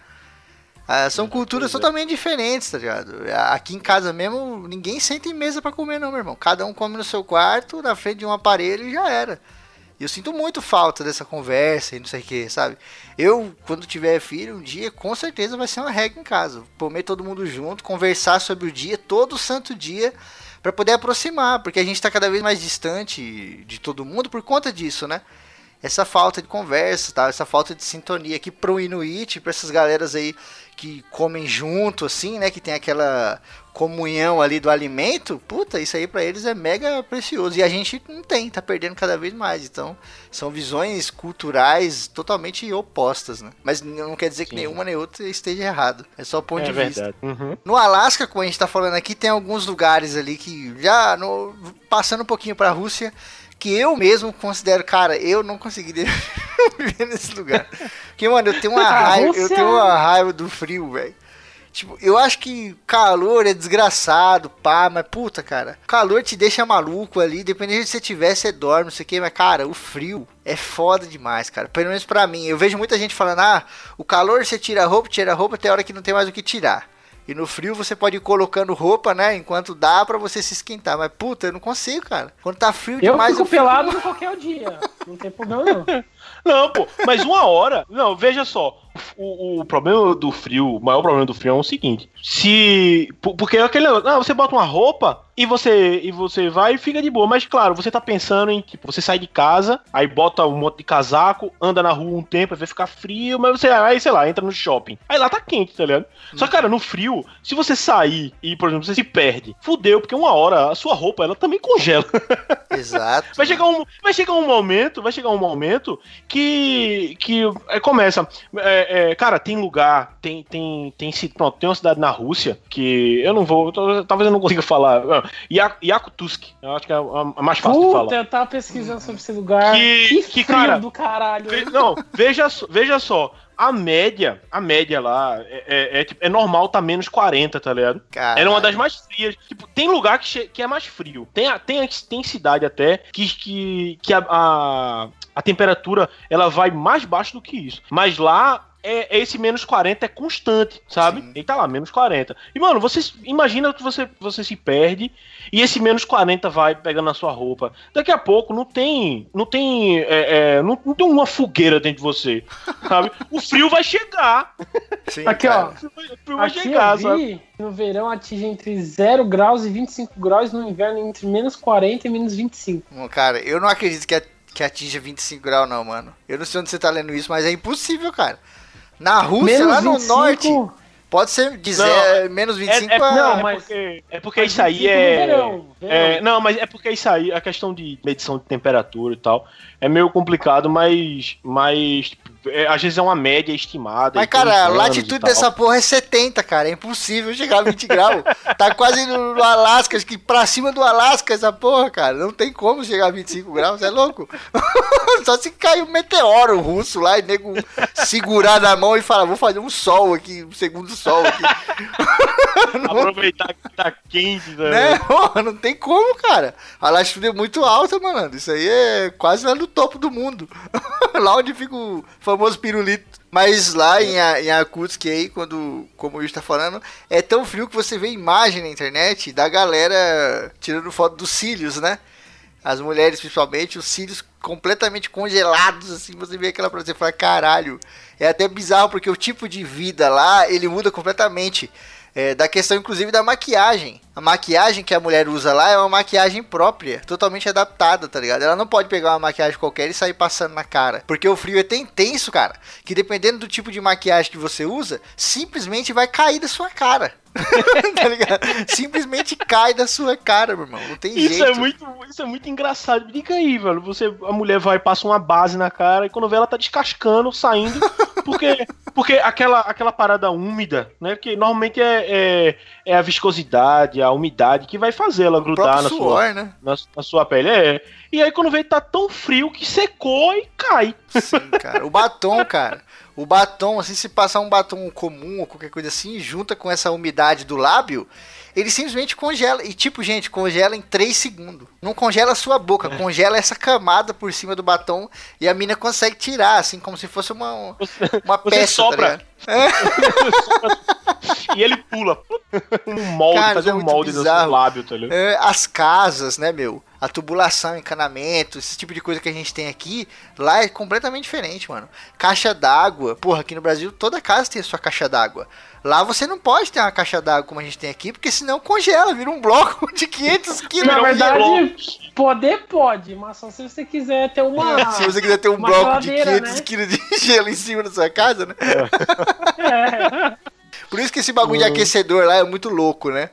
Ah, são culturas pois é. totalmente diferentes, tá ligado? Aqui em casa mesmo, ninguém senta em mesa pra comer, não, meu irmão. Cada um come no seu quarto, na frente de um aparelho e já era. E eu sinto muito falta dessa conversa e não sei o que, sabe? Eu, quando tiver filho, um dia, com certeza vai ser uma regra em casa. Comer todo mundo junto, conversar sobre o dia, todo santo dia, pra poder aproximar, porque a gente tá cada vez mais distante de todo mundo por conta disso, né? Essa falta de conversa, tá? Essa falta de sintonia aqui pro Inuit, pra essas galeras aí que comem junto, assim, né? Que tem aquela comunhão ali do alimento, puta, isso aí pra eles é mega precioso. E a gente não tem, tá perdendo cada vez mais. Então, são visões culturais totalmente opostas, né? Mas não quer dizer que Sim. nenhuma nem outra esteja errado. É só ponto é de vista. verdade. Uhum. No Alasca, como a gente tá falando aqui, tem alguns lugares ali que já no- passando um pouquinho pra Rússia, que eu mesmo considero, cara, eu não conseguiria viver nesse lugar. Porque, mano, eu tenho uma A raiva, eu tenho uma raiva do frio, velho. Tipo, eu acho que calor é desgraçado, pá, mas puta, cara. Calor te deixa maluco ali, dependendo de você tiver, você dorme, não sei o que, mas cara, o frio é foda demais, cara. Pelo menos pra mim. Eu vejo muita gente falando, ah, o calor você tira a roupa, tira a roupa, tem hora que não tem mais o que tirar. E no frio você pode ir colocando roupa, né? Enquanto dá pra você se esquentar. Mas puta, eu não consigo, cara. Quando tá frio Eu demais, fico eu fico- pelado qualquer dia. Não tem problema, não. Não, pô, mas uma hora. Não, veja só. O, o problema do frio, o maior problema do frio é o seguinte: se. Porque é aquele negócio. Não, você bota uma roupa e você e você vai e fica de boa. Mas claro, você tá pensando em tipo, você sai de casa, aí bota um monte de casaco, anda na rua um tempo, aí vai ficar frio, mas você aí, sei lá, entra no shopping. Aí lá tá quente, tá ligado? Hum. Só cara, no frio, se você sair e, por exemplo, você se perde, fudeu, porque uma hora a sua roupa ela também congela. Exato. vai chegar um, vai chegar um momento, vai chegar um momento que que é, começa é, é, cara, tem lugar, tem, tem, tem, pronto, tem uma cidade na Rússia que eu não vou, talvez eu não consiga falar. Yakutusk, eu acho que é a mais fácil Puta, de falar. eu tava pesquisando sobre esse lugar. Que, que, que cara, do caralho. Ve, não, veja, veja só, a média, a média lá, é, é, é, é normal tá menos 40, tá ligado? Caralho. Era uma das mais frias. Tipo, tem lugar que, que é mais frio. Tem, tem, tem cidade até que, que, que a, a, a temperatura ela vai mais baixo do que isso. Mas lá é, esse menos 40 é constante, sabe? Sim. Ele tá lá, menos 40. E, mano, você imagina que você, você se perde e esse menos 40 vai pegando na sua roupa. Daqui a pouco não tem. Não tem. É, é, não, não, tem uma fogueira dentro de você. Sabe? o frio vai chegar. Sim, Aqui, cara. ó. O frio vai Aqui chegar, vi, sabe? No verão atinge entre 0 graus e 25 graus, no inverno entre menos 40 e menos 25. Cara, eu não acredito que, que atinja 25 graus, não, mano. Eu não sei onde você tá lendo isso, mas é impossível, cara. Na Rússia, menos lá no 25... norte. Pode ser dizer não, menos 25 é, é, Não, é mas porque, é porque isso aí é, verão, verão. é. Não, mas é porque isso aí, a questão de medição de temperatura e tal, é meio complicado, mas. mas é, às vezes é uma média estimada. Mas, cara, a latitude dessa porra é 70, cara. É impossível chegar a 20 graus. Tá quase no, no Alasca, acho que pra cima do Alasca essa porra, cara. Não tem como chegar a 25 graus, é louco. Só se cair um meteoro russo lá e nego segurar na mão e falar, vou fazer um sol aqui, um segundo sol aqui. Aproveitar que tá quente, né? né? Não tem como, cara. A latitude é muito alta, mano. Isso aí é quase lá no topo do mundo. lá onde fica o famoso pirulito. Mas lá em, em Yakutsk aí, quando, como o está falando, é tão frio que você vê imagem na internet da galera tirando foto dos cílios, né? As mulheres, principalmente, os cílios completamente congelados, assim, você vê aquela pra você falar, caralho. É até bizarro, porque o tipo de vida lá, ele muda completamente. É, da questão, inclusive, da maquiagem. A maquiagem que a mulher usa lá é uma maquiagem própria, totalmente adaptada, tá ligado? Ela não pode pegar uma maquiagem qualquer e sair passando na cara. Porque o frio é tão intenso, cara, que dependendo do tipo de maquiagem que você usa, simplesmente vai cair da sua cara. tá ligado? Simplesmente cai da sua cara, meu irmão. Não tem isso jeito. É muito, isso é muito engraçado. Diga aí, velho. Você, a mulher vai passa uma base na cara e quando vê ela tá descascando, saindo. Porque, porque aquela, aquela parada úmida, né? Que normalmente é, é, é a viscosidade, a umidade que vai fazer ela grudar na, suor, sua, né? na, na, sua pele. É. E aí quando vê tá tão frio que secou e cai. Sim, cara. O batom, cara. O batom, assim, se passar um batom comum ou qualquer coisa assim, junta com essa umidade do lábio, ele simplesmente congela. E tipo, gente, congela em 3 segundos. Não congela a sua boca, é. congela essa camada por cima do batom e a mina consegue tirar, assim, como se fosse uma, uma você, peça. Tá sopra. Tá é. e ele pula. Um molde, Cara, fazer é um molde bizarro. no lábio, tá ligado? É, as casas, né, meu? A tubulação, encanamento, esse tipo de coisa que a gente tem aqui, lá é completamente diferente, mano. Caixa d'água. Porra, aqui no Brasil toda casa tem a sua caixa d'água. Lá você não pode ter uma caixa d'água como a gente tem aqui, porque senão congela, vira um bloco de 500 quilos. Na verdade, poder pode, mas só se você quiser ter uma. se você quiser ter um bloco de 500 né? quilos de gelo em cima da sua casa, né? É. Por isso que esse bagulho de aquecedor lá é muito louco, né?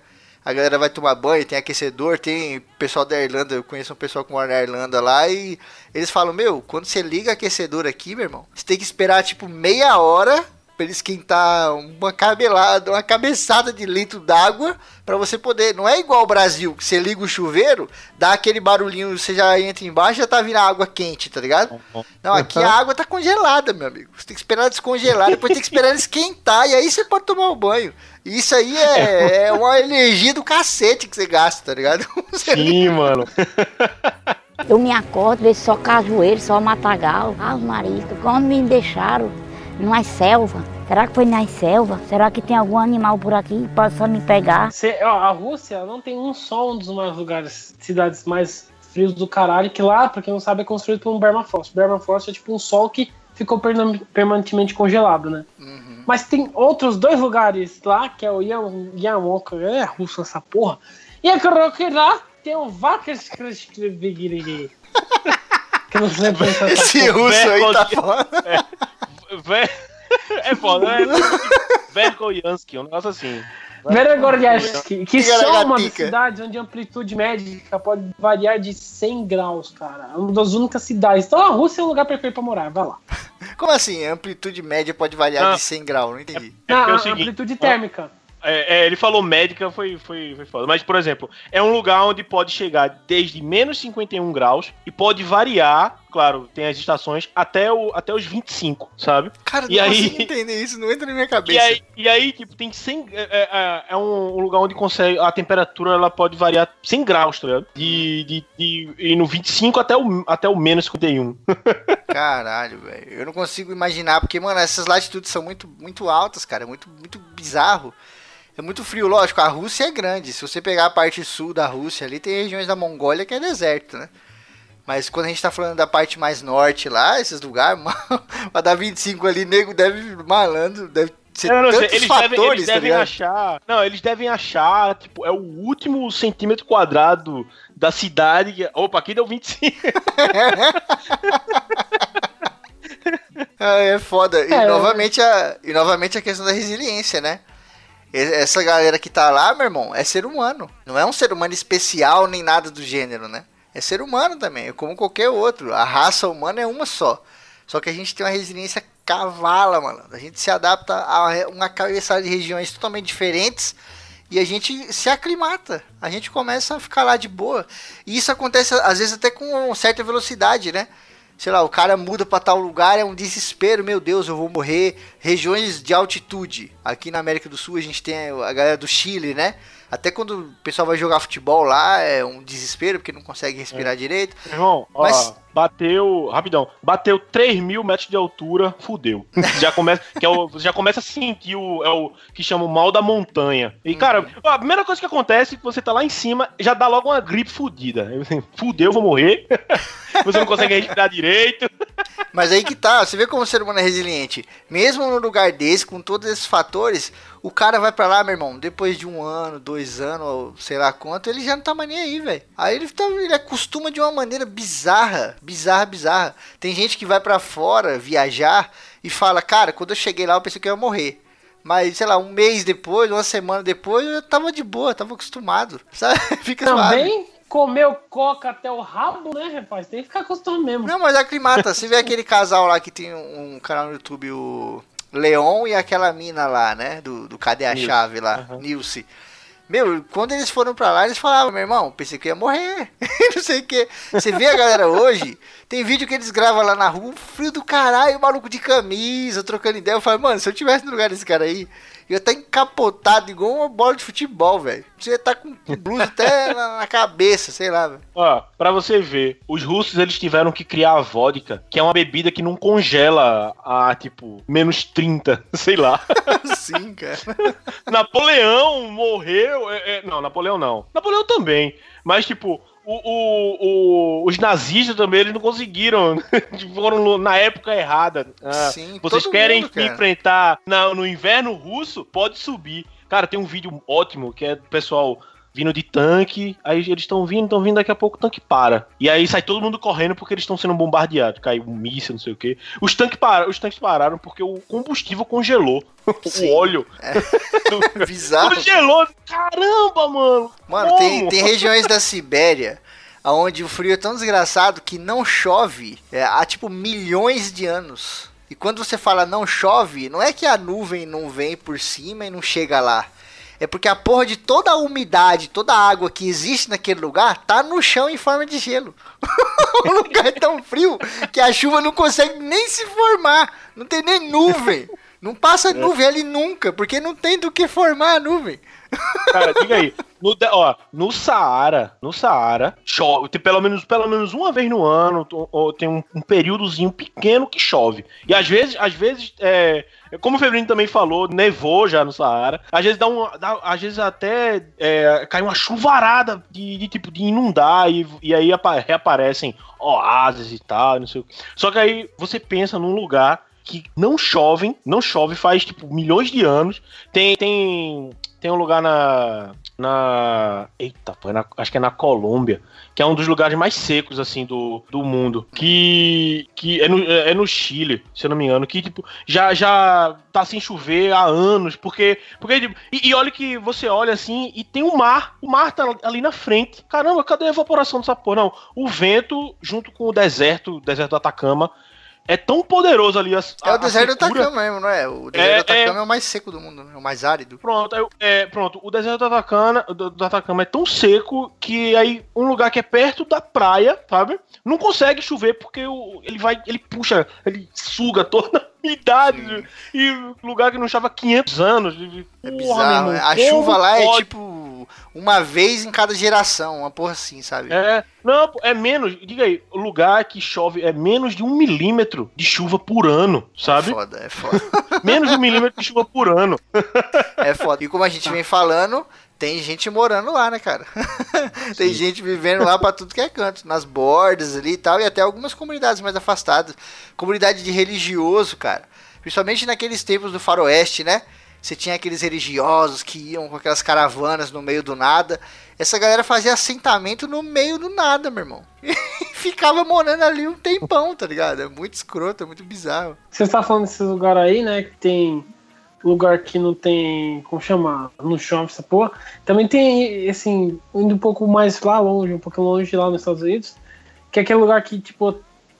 A galera vai tomar banho, tem aquecedor, tem pessoal da Irlanda, eu conheço um pessoal que mora na Irlanda lá e eles falam, meu, quando você liga aquecedor aqui, meu irmão, você tem que esperar tipo meia hora para ele esquentar uma cabelada, uma cabeçada de litro d'água para você poder. Não é igual o Brasil, que você liga o chuveiro, dá aquele barulhinho, você já entra embaixo, já tá vindo água quente, tá ligado? Não, aqui a água tá congelada, meu amigo. Você tem que esperar descongelar, depois tem que esperar esquentar e aí você pode tomar o banho. Isso aí é, é uma energia do cacete que você gasta, tá ligado? Sim, mano. Eu me acordo, vejo só cajueiro, só matagal. Ah, marido, quando me deixaram numa selva. Será que foi nas selva? Será que tem algum animal por aqui que possa me pegar? Cê, ó, a Rússia não tem um só um dos mais lugares, cidades mais frios do caralho, que lá, pra quem não sabe, é construído por um Permafrost. Permafrost é tipo um sol que ficou permanentemente congelado, né? Uhum. Mas tem outros dois lugares lá, que é o Yam- Yamoka, é russo essa porra. E a Krokra tem um Vacas Que eu não sei pensar Esse porra. russo aí tá foda. Vé- É foda, né? Vergoyansky, um negócio assim. Verogorjevski, que são uma Garagatica. cidade onde a amplitude médica pode variar de 100 graus, cara. É uma das únicas cidades. Então a Rússia é um lugar perfeito pra morar, vai lá. Como assim? A amplitude média pode variar Ah. de 100 graus, não entendi. É Não, é o a seguinte, amplitude ó. térmica. É, é, ele falou médica, foi, foi, foi foda. Mas, por exemplo, é um lugar onde pode chegar desde menos 51 graus e pode variar, claro, tem as estações, até, o, até os 25, sabe? Cara, não E aí- consigo entender isso, não entra na minha E cabeça. aí, e aí, tipo, tem 100. É, é- é- é um, um lugar onde consegue. A temperatura ela pode variar 100 graus, tá ligado? De, de, de, e no 25 até o, até o menos 51. Caralho, velho. Eu não consigo imaginar, porque, mano, essas latitudes são muito, muito altas, cara. É muito, muito bizarro. É muito frio, lógico. A Rússia é grande. Se você pegar a parte sul da Rússia ali, tem regiões da Mongólia que é deserto, né? Mas quando a gente tá falando da parte mais norte lá, esses lugares, mano, pra dar 25 ali, nego deve malandro, deve ser não sei, tantos eles fatores, devem, eles tá devem achar. Não, eles devem achar, tipo, é o último centímetro quadrado da cidade. que- Opa, aqui deu 25. Ah, é foda. E, É. novamente a, e novamente a questão da resiliência, né? Essa galera que tá lá, meu irmão, é ser humano. Não é um ser humano especial nem nada do gênero, né? É ser humano também, é como qualquer outro. A raça humana é uma só. Só que a gente tem uma resiliência cavala, mano. A gente se adapta a uma cabeçada de regiões totalmente diferentes e a gente se aclimata. A gente começa a ficar lá de boa. E isso acontece às vezes até com certa velocidade, né? sei lá, o cara muda pra tal lugar, é um desespero, meu Deus, eu vou morrer. Regiões de altitude. Aqui na América do Sul a gente tem a galera do Chile, né? Até quando o pessoal vai jogar futebol lá, é um desespero, porque não consegue respirar direito. Irmão, ó, Mas- bateu. Rapidão, bateu 3 mil metros de altura, fudeu. Já começa, que é o, já começa a sentir o, é o que chama o mal da montanha. E, cara, ó, a primeira coisa que acontece é que você tá lá em cima, já dá logo uma gripe fudida. Você, Fudeu, vou morrer. você não consegue respirar direito. Mas aí que tá, você vê como o ser humano é resiliente. Mesmo num lugar desse, com todos esses fatores, o cara vai pra lá, meu irmão, depois de um ano, dois anos, ou sei lá quanto, ele já não tá mais nem aí, velho. Aí ele, tá, ele acostuma de uma maneira bizarra, bizarra, bizarra. Tem gente que vai pra fora viajar e fala, cara, quando eu cheguei lá eu pensei que eu ia morrer. Mas, sei lá, um mês depois, uma semana depois, eu tava de boa, tava acostumado. Sabe? Fica suave. Também comeu coca até o rabo, né, rapaz? Tem que ficar acostumado mesmo. Não, mas aclimata. Você vê aquele casal lá que tem um, um canal no YouTube, o Leon e aquela mina lá, né? Do, do Cadê a Nilce. Chave lá, Aham. Nilce. Meu, quando eles foram pra lá, eles falavam, meu irmão, pensei que ia morrer. não sei o que. Você vê a galera hoje, tem vídeo que eles gravam lá na rua, frio do caralho, maluco de camisa, trocando ideia. Eu falo, mano, se eu tivesse no lugar desse cara aí, eu ia estar encapotado igual uma bola de futebol, velho. Você ia estar com com blusa até na, na cabeça, sei lá, velho. Ó, pra você ver, os russos eles tiveram que criar a vodka, que é uma bebida que não congela a, tipo, menos 30, sei lá. Sim, cara. Napoleão morreu. é, é, não, Napoleão não. Napoleão também. Mas, tipo, o, o- o- os nazistas também eles não conseguiram. Foram na época errada. Ah, Sim, vocês querem mundo, enfrentar na- no inverno russo? Pode subir. Cara, tem um vídeo ótimo que é do pessoal vindo de tanque. Aí eles estão vindo, estão vindo, daqui a pouco o tanque para. E aí sai todo mundo correndo porque eles estão sendo bombardeados. Caiu um míssil, não sei o quê. Os tanques, para, os tanques pararam porque o combustível congelou. Sim. o óleo. Bizarro. Congelou. Caramba, mano. Mano, Como? tem, tem regiões da Sibéria onde o frio é tão desgraçado que não chove é, há tipo milhões de anos. E quando você fala não chove, não é que a nuvem não vem por cima e não chega lá. É porque a porra de toda a umidade, toda a água que existe naquele lugar tá no chão em forma de gelo. o lugar é tão frio que a chuva não consegue nem se formar. Não tem nem nuvem. Não passa nuvem ali nunca, porque não tem do que formar a nuvem. Cara, diga aí. No, ó, no Saara, no Saara, chove. Tem pelo menos, pelo menos uma vez no ano, ou- tem um, um períodozinho pequeno que chove. E às vezes, às vezes, é, como o Febrino também falou, nevou já no Saara. Às vezes dá um. dá- às vezes até é, cai uma chuvarada de, de tipo de inundar e, e aí apa- reaparecem oásis e tal, não sei o que. Só que aí você pensa num lugar que não chove, não chove faz tipo milhões de anos. Tem tem tem um lugar na na eita, pô, na- acho que é na Colômbia, que é um dos lugares mais secos assim do, do mundo, que que é no, é no Chile, se eu não me engano, que tipo já já tá sem chover há anos, porque porque tipo, e, e olha que você olha assim e tem o mar, o mar tá ali na frente. Caramba, cadê a evaporação dessa porra? Não, o vento junto com o deserto, o deserto do Atacama é tão poderoso ali. A, É a- o deserto do. Atacama mesmo, não é? O deserto É, do Atacama é... o mais seco do mundo, né? o mais árido. Pronto, é, pronto, o deserto do Atacama, do, do Atacama é tão seco que aí um lugar que é perto da praia, sabe? Não consegue chover porque o, ele vai, ele puxa, ele suga toda a umidade e lugar que não há 500 anos. É Porra, bizarro. né? irmão, A chuva lá é pode? Tipo uma vez em cada geração, uma porra assim, sabe? É, não, é menos, diga aí, o lugar que chove é menos de um milímetro de chuva por ano, sabe? Foda, é foda. Menos de um milímetro de chuva por ano. É foda. E como a gente vem falando, tem gente morando lá, né, cara? tem gente vivendo lá pra tudo que é canto, nas bordas ali e tal, e até algumas comunidades mais afastadas. Comunidade de religioso, cara. Principalmente naqueles tempos do faroeste, né? Você tinha aqueles religiosos que iam com aquelas caravanas no meio do nada. Essa galera fazia assentamento no meio do nada, meu irmão. E ficava morando ali um tempão, tá ligado? É muito escroto, é muito bizarro. Você está falando desses lugares aí, né? Que tem lugar que não tem. Como chama? Não chove essa porra. Também tem, assim, indo um pouco mais lá longe, um pouco longe lá nos Estados Unidos, que é aquele lugar que, tipo,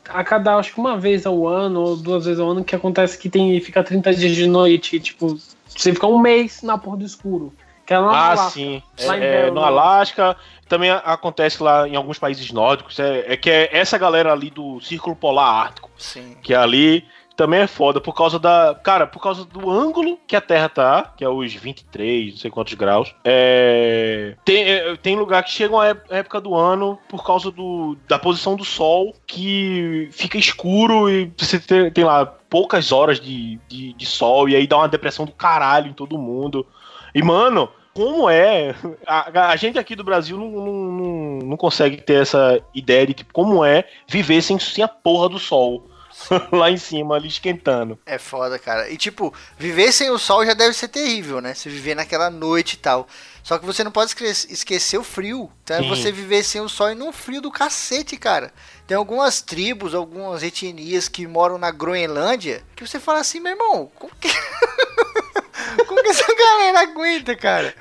a cada, acho que uma vez ao ano, ou duas vezes ao ano, que acontece que tem fica 30 dias de noite, tipo, você fica um mês na porra do escuro. Que é lá no Ah, Alasca. sim. Lá em É, Belo, no né? Alasca, também acontece lá em alguns países nórdicos. É, é que é essa galera ali do Círculo Polar Ártico, Sim. que ali também é foda por causa da. Cara, por causa do ângulo que a Terra tá, que é os 23, não sei quantos graus. É, tem, é, tem lugar que chega uma ép- época do ano por causa do, da posição do Sol que fica escuro e você tem, tem lá poucas horas de, de, de sol e aí dá uma depressão do caralho em todo mundo. E, mano, como é. A, a gente aqui do Brasil não, não, não, não consegue ter essa ideia de tipo, como é viver sem, sem a porra do sol. Lá em cima, ali esquentando. É foda, cara. E tipo, viver sem o sol já deve ser terrível, né? Você viver naquela noite e tal. Só que você não pode esque- esquecer o frio. Então é Sim. você viver sem o sol e num frio do cacete, cara. Tem algumas tribos, algumas etnias que moram na Groenlândia que você fala assim, meu irmão, como que. como que essa galera aguenta, cara?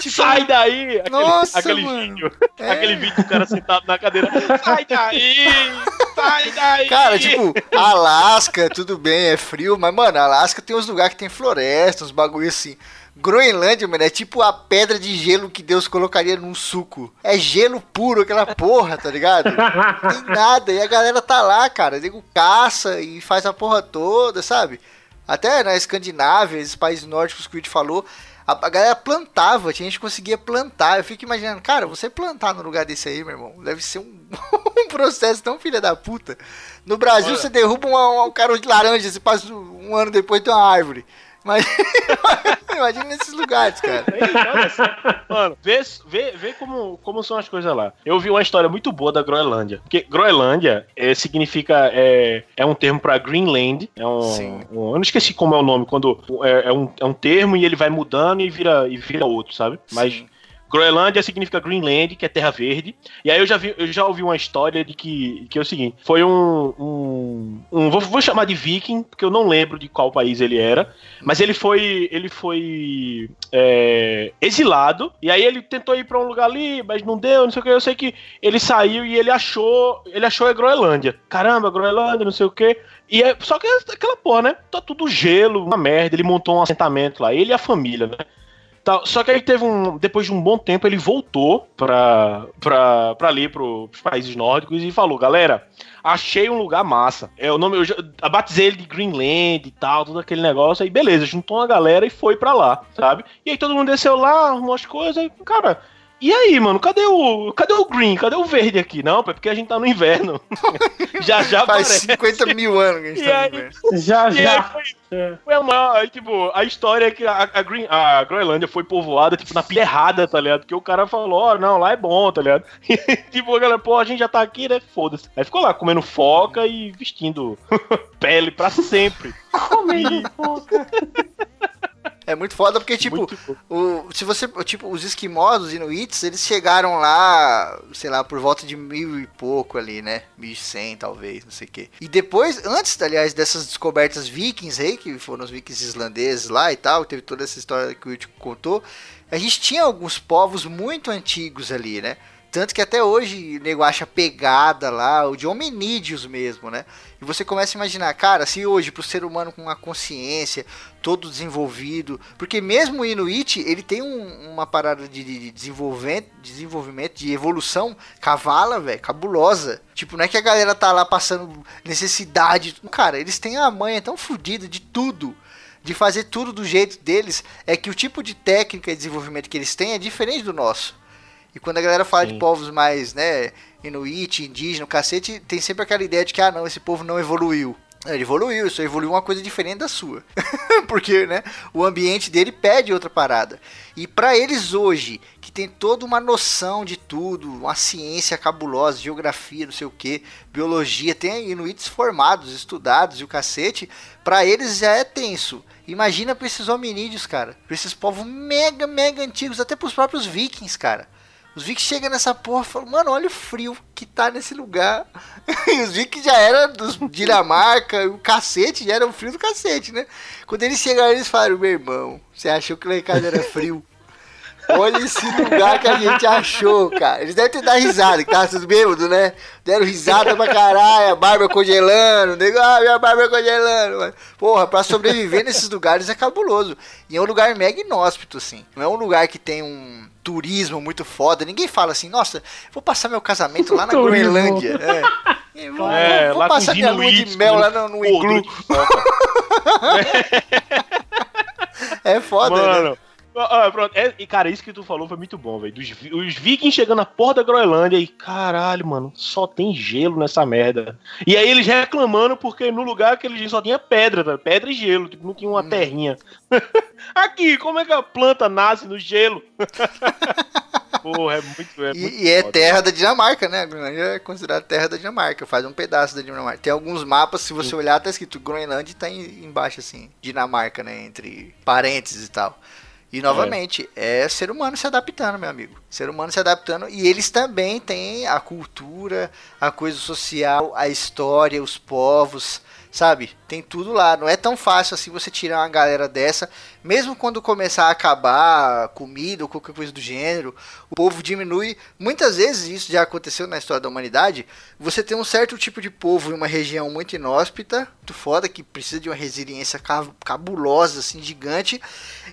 Tipo, Sai daí! Aquele, Nossa, aquele mano. vídeo. É. Aquele vídeo do cara sentado na cadeira. Sai daí! Sai daí! Cara, tipo, Alasca, tudo bem, é frio, mas, mano, Alasca tem uns lugares que tem floresta, uns bagulho assim. Groenlândia, mano, é tipo a pedra de gelo que Deus colocaria num suco. É gelo puro, aquela porra, tá ligado? Não tem nada. E a galera tá lá, cara. Nego caça e faz a porra toda, sabe? Até na Escandinávia, esses países nórdicos que o Ed falou, a, a galera plantava, tinha gente que conseguia plantar. Eu fico imaginando, cara, você plantar no lugar desse aí, meu irmão, deve ser um, um processo tão filha da puta. No Brasil, Olha. você derruba um, um cara de laranja, você passa um ano depois tem uma árvore. Mas imagina nesses lugares, cara. Mano, vê, vê, vê como, como são as coisas lá. Eu vi uma história muito boa da Groenlândia. Porque Groenlândia é, significa. É, é um termo pra Greenland. É um, Sim. um- Eu não esqueci como é o nome. Quando é, é um, é um termo e ele vai mudando e vira, e vira outro, sabe? Mas. Sim. Groenlândia significa Greenland, que é terra verde. E aí eu já, vi, eu já ouvi uma história de que, que é o seguinte: foi um. um, um- vou, vou chamar de viking, porque eu não lembro de qual país ele era. Mas ele foi. Ele foi. é, exilado. E aí ele tentou ir pra um lugar ali, mas não deu, não sei o que. Eu sei que ele saiu e ele achou. Ele achou a Groenlândia. Caramba, Groenlândia, não sei o que. E é, só que é aquela porra, né? Tá tudo gelo, uma merda. Ele montou um assentamento lá, ele e a família, né? Tal. Só que aí teve um. Depois de um bom tempo, ele voltou pra, pra, pra ali, pros países nórdicos, e falou, galera. Achei um lugar massa. É o nome, eu já, batizei ele de Greenland e tal, todo aquele negócio. Aí beleza, juntou uma galera e foi pra lá, sabe? E aí todo mundo desceu lá, arrumou as coisas, e, cara, e aí, mano, cadê o. Cadê o green? Cadê o verde aqui? Não, é porque a gente tá no inverno. já já Faz aparece. 50 mil anos que a gente E tá aí- no inverno. Já, E aí já. foi, foi a maior, aí, tipo, a história é que a, a, Green, a Groenlândia foi povoada, tipo, na pilha errada, tá ligado? Porque o cara falou, ó, não, lá é bom, tá ligado? E, tipo, a galera, pô, a gente já tá aqui, né? Foda-se. Aí ficou lá comendo foca e vestindo pele pra sempre. Comendo foca. É muito foda porque, tipo, Muito bom. o, se você, tipo, os esquimós, os inuits, eles chegaram lá, sei lá, por volta de mil e pouco ali, né? 1100 talvez, não sei o quê. E depois, antes, aliás, dessas descobertas vikings aí, que foram os vikings islandeses lá e tal, teve toda essa história que o Will contou, a gente tinha alguns povos muito antigos ali, né? Tanto que até hoje o nego acha pegada lá, o de hominídeos mesmo, né? E você começa a imaginar, cara, se hoje pro ser humano com uma consciência, todo desenvolvido, porque mesmo o Inuit, ele tem um- uma parada de, de desenvolvimento, desenvolvimento, de evolução cavala, velho, cabulosa. Tipo, não é que a galera tá lá passando necessidade, cara, eles têm a manha tão fodida de tudo de fazer tudo do jeito deles, é que o tipo de técnica e desenvolvimento que eles têm é diferente do nosso. E quando a galera fala de Sim. povos mais, né, inuit, indígena, cacete, tem sempre aquela ideia de que, ah, não, esse povo não evoluiu. Ele evoluiu, só evoluiu uma coisa diferente da sua. Porque, né, o ambiente dele pede outra parada. E pra eles hoje, que tem toda uma noção de tudo, uma ciência cabulosa, geografia, não sei o que, biologia, tem inuits formados, estudados e o cacete, pra eles já é tenso. Imagina pra esses hominídeos, cara, pra esses povos mega, mega antigos, até pros próprios vikings, cara. Os vikings chegam nessa porra e falam, mano, olha o frio que tá nesse lugar. e os vikings já eram dos Dinamarca, o cacete já era o frio do cacete, né? Quando eles chegaram, eles falaram, meu irmão, você achou que em casa era frio? Olha esse lugar que a gente achou, cara. Eles devem ter dado risada, que tava tudo bêbado, né? Deram risada pra caralho, a barba congelando, nego, ah, minha barba congelando. mano. Porra, pra sobreviver nesses lugares é cabuloso. E é um lugar mega inóspito, assim. Não é um lugar que tem um turismo muito foda. Ninguém fala assim, nossa, vou passar meu casamento lá na. Groenlândia. É. Vou, É, vou lá com passar minha lua de mel lá comendo no, no iglu. foca. É foda, né? Mano. Ah, pronto. É, e, cara, isso que tu falou foi muito bom, velho. Os vikings chegando na porta da Groenlândia e, caralho, mano, só tem gelo nessa merda. E aí eles reclamando porque no lugar que eles só tinha pedra, tá? pedra e gelo, tipo, não tinha uma Hum. terrinha. Aqui, como é que a planta nasce no gelo? Porra, é muito. É muito E, e é terra da Dinamarca, né? A Groenlândia é considerada terra da Dinamarca, faz um pedaço da Dinamarca. Tem alguns mapas, se você olhar, tá escrito Groenlândia e tá em- embaixo, assim, Dinamarca, né? Entre parênteses e tal. E novamente, é. ser humano se adaptando, meu amigo. Ser humano se adaptando. E eles também têm a cultura, a coisa social, a história, os povos, sabe? Tem tudo lá. Não é tão fácil assim você tirar uma galera dessa. Mesmo quando começar a acabar comida ou qualquer coisa do gênero, o povo diminui. Muitas vezes, isso já aconteceu na história da humanidade, você tem um certo tipo de povo em uma região muito inóspita, muito foda, que precisa de uma resiliência ca- cabulosa, assim, gigante.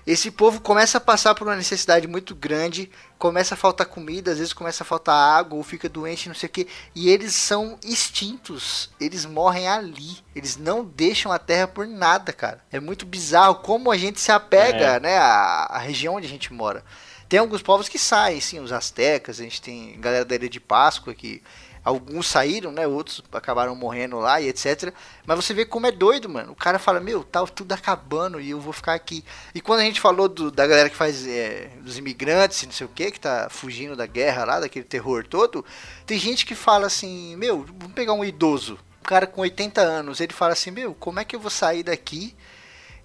Esse povo começa a passar por uma necessidade muito grande, começa a faltar comida, às vezes começa a faltar água, ou fica doente, não sei o que, e eles são extintos, eles morrem ali, eles não deixam a terra por nada, cara. É muito bizarro como a gente se apega, É. né, à, à região onde a gente mora. Tem alguns povos que saem, sim, os astecas, a gente tem galera da Ilha de Páscoa que alguns saíram, né, outros acabaram morrendo lá e etc. Mas você vê como é doido, mano. O cara fala, meu, tá tudo acabando e eu vou ficar aqui. E quando a gente falou do- da galera que faz é, dos imigrantes, não sei o que, que tá fugindo da guerra lá, daquele terror todo, tem gente que fala assim, meu, vamos pegar um idoso, um cara com 80 anos, ele fala assim, meu, como é que eu vou sair daqui,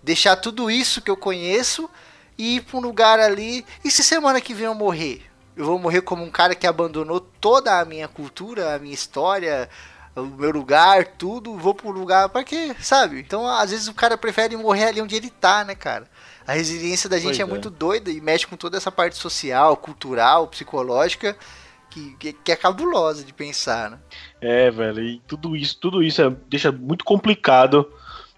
deixar tudo isso que eu conheço e ir pra um lugar ali, e se semana que vem eu morrer? Eu vou morrer como um cara que abandonou toda a minha cultura, a minha história, o meu lugar, tudo, vou pro lugar pra quê, sabe? Então, às vezes o cara prefere morrer ali onde ele tá, né, cara? A resiliência da gente é, é. muito doida e mexe com toda essa parte social, cultural, psicológica, que, que, que é cabulosa de pensar, né? É, velho, e tudo isso, tudo isso é- deixa muito complicado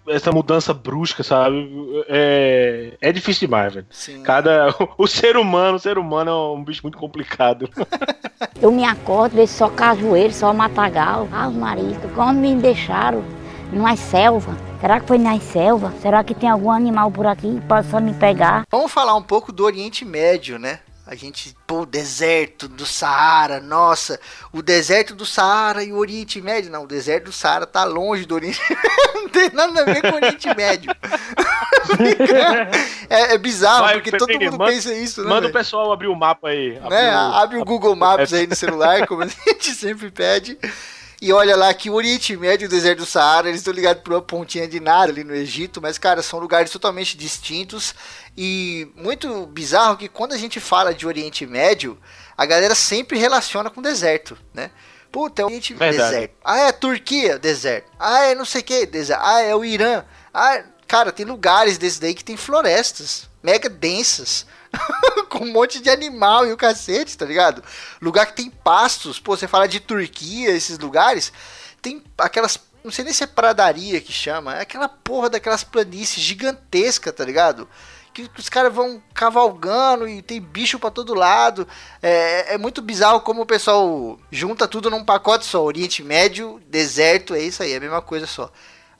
essa mudança brusca, sabe? É, é difícil demais, velho. Sim. Cada. O ser humano, o ser humano é um bicho muito complicado. Eu me acordo, vejo só cajueiro, só matagal. Ah, Maria, quando me deixaram numa selva. Será que foi na selva? Será que tem algum animal por aqui que possa me pegar? Vamos falar um pouco do Oriente Médio, né? A gente, pô, o deserto do Saara, nossa, o deserto do Saara e o Oriente Médio. Não, o deserto do Saara tá longe do Oriente Não tem nada a ver com o Oriente Médio. é, é bizarro, Vai, porque todo mundo manda- pensa isso, né? Manda o velho? pessoal abrir o mapa aí. abrir né? o- Abre o Google Maps aí no celular, como a gente sempre pede. E olha lá que o Oriente Médio e o deserto do Saara, eles estão ligados por uma pontinha de nada ali no Egito, mas, cara, são lugares totalmente distintos. E muito bizarro que quando a gente fala de Oriente Médio, a galera sempre relaciona com deserto, né? Puta, é o Oriente Verdade. deserto. Ah, é a Turquia, deserto. Ah, é não sei o que, deserto. Ah, é o Irã. Ah, cara, tem lugares desses daí que tem florestas mega densas. com um monte de animal e o cacete, tá ligado? Lugar que tem pastos. Pô, você fala de Turquia, esses lugares. Tem aquelas. Não sei nem se é pradaria que chama. É aquela porra daquelas planícies gigantescas, tá ligado? Que os caras vão cavalgando e tem bicho pra todo lado. É, é muito bizarro como o pessoal junta tudo num pacote só. Oriente Médio, deserto, é isso aí, é a mesma coisa só.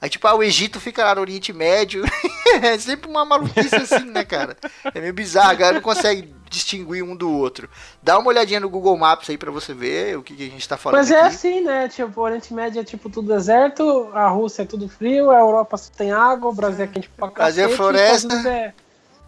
Aí, tipo, ah, o Egito fica lá no Oriente Médio. é sempre uma maluquice assim, né, cara? É meio bizarro, a galera não consegue distinguir um do outro. Dá uma olhadinha no Google Maps aí pra você ver o que, que a gente tá falando Mas é aqui. assim, né? Tipo, o Oriente Médio é tipo tudo deserto, a Rússia é tudo frio, a Europa só tem água, o Brasil é quente pra Brasil é cacete, floresta. os Estados Unidos é-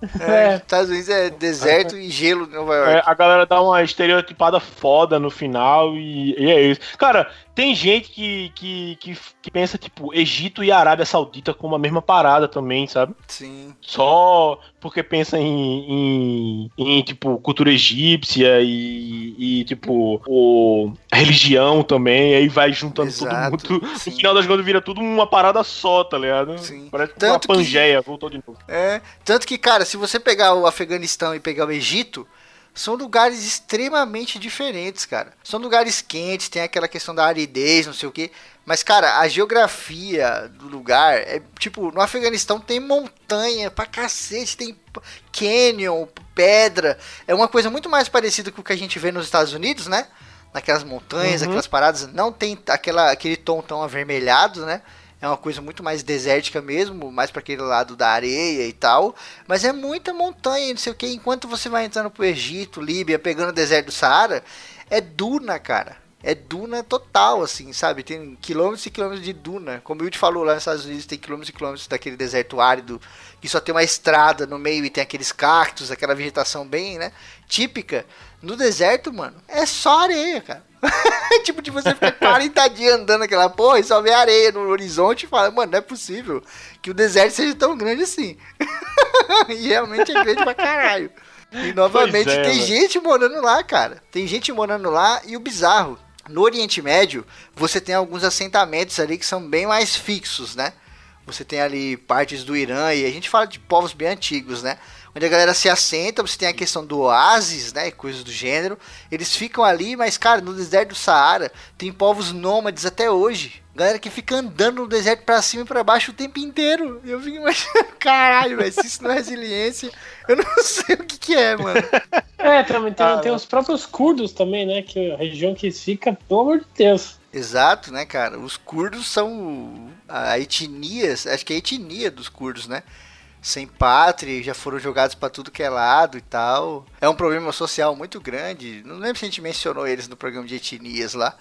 É, É. Estados Unidos é deserto e gelo em Nova York. É, a galera dá uma estereotipada foda no final e, e é isso. Cara, tem gente que, que, que, que pensa, tipo, Egito e Arábia Saudita como a mesma parada também, sabe? Sim. Só porque pensa em, em, em, tipo, cultura egípcia e, e, tipo, o, religião também, aí vai juntando Exato, todo mundo. sim. No final das contas vira tudo uma parada só, tá ligado? Sim. Parece Tanto que- uma pangeia, voltou de novo. É, tanto que, cara, se você pegar o Afeganistão e pegar o Egito, são lugares extremamente diferentes, cara. São lugares quentes, tem aquela questão da aridez, não sei o que. Mas, cara, a geografia do lugar é tipo, no Afeganistão tem montanha pra cacete, tem canyon, pedra. É uma coisa muito mais parecida com o que a gente vê nos Estados Unidos, né? Naquelas montanhas, Uhum. aquelas paradas. Não tem aquela, aquele tom tão avermelhado, né? É uma coisa muito mais desértica mesmo, mais para aquele lado da areia e tal. Mas é muita montanha, não sei o que. Enquanto você vai entrando pro Egito, Líbia, pegando o deserto do Saara, é duna, cara. É duna total, assim, sabe? Tem quilômetros e quilômetros de duna. Como o Wilde falou, lá nos Estados Unidos tem quilômetros e quilômetros daquele deserto árido, que só tem uma estrada no meio e tem aqueles cactos, aquela vegetação bem, né? Típica. No deserto, mano, é só areia, cara. tipo de você ficar 40 dias andando aquela porra e só vê areia no horizonte e fala, mano, não é possível que o deserto seja tão grande assim. e realmente é grande pra caralho. E novamente é, tem velho. gente morando lá, cara. Tem gente morando lá e o bizarro, no Oriente Médio, você tem alguns assentamentos ali que são bem mais fixos, né? Você tem ali partes do Irã e a gente fala de povos bem antigos, né? Onde a galera se assenta, você tem a questão do oásis, né? e Coisas do gênero. Eles ficam ali, mas, cara, no deserto do Saara tem povos nômades até hoje. Galera que fica andando no deserto pra cima e pra baixo o tempo inteiro. Eu fico imaginando, caralho, velho, se isso não é resiliência, eu não sei o que, que é, mano. É, também tem, Ah, tem os próprios curdos também, né? Que a região que fica, pelo amor de Deus. Exato, né, cara? Os curdos são a etnia, acho que é a etnia dos curdos, né? Sem pátria, já foram jogados pra tudo que é lado e tal. É um problema social muito grande. Não lembro se a gente mencionou eles no programa de etnias lá.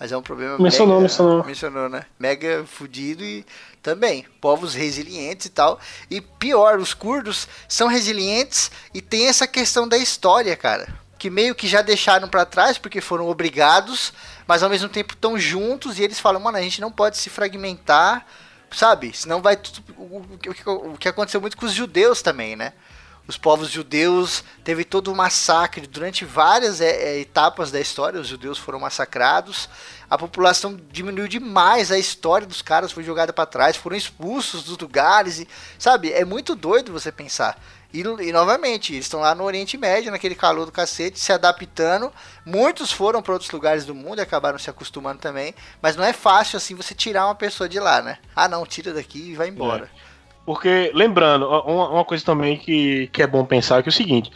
Mas é um problema Mencionou, mega, mencionou. mencionou, né? Mega fudido e também povos resilientes e tal. E pior, os curdos são resilientes e tem essa questão da história, cara, que meio que já deixaram pra trás porque foram obrigados, mas ao mesmo tempo estão juntos e eles falam, mano, a gente não pode se fragmentar, sabe? Senão vai tudo o, que aconteceu muito com os judeus também, né? Os povos judeus teve todo um massacre durante várias é, é, etapas da história. Os judeus foram massacrados. A população diminuiu demais. A história dos caras foi jogada para trás. Foram expulsos dos lugares. E, sabe? É muito doido você pensar. E, e novamente, eles estão lá no Oriente Médio, naquele calor do cacete, se adaptando. Muitos foram para outros lugares do mundo e acabaram se acostumando também. Mas não é fácil assim você tirar uma pessoa de lá, né? Ah, não, tira daqui e vai embora. É. Porque, lembrando, uma, uma, coisa também que, que é bom pensar que é o seguinte.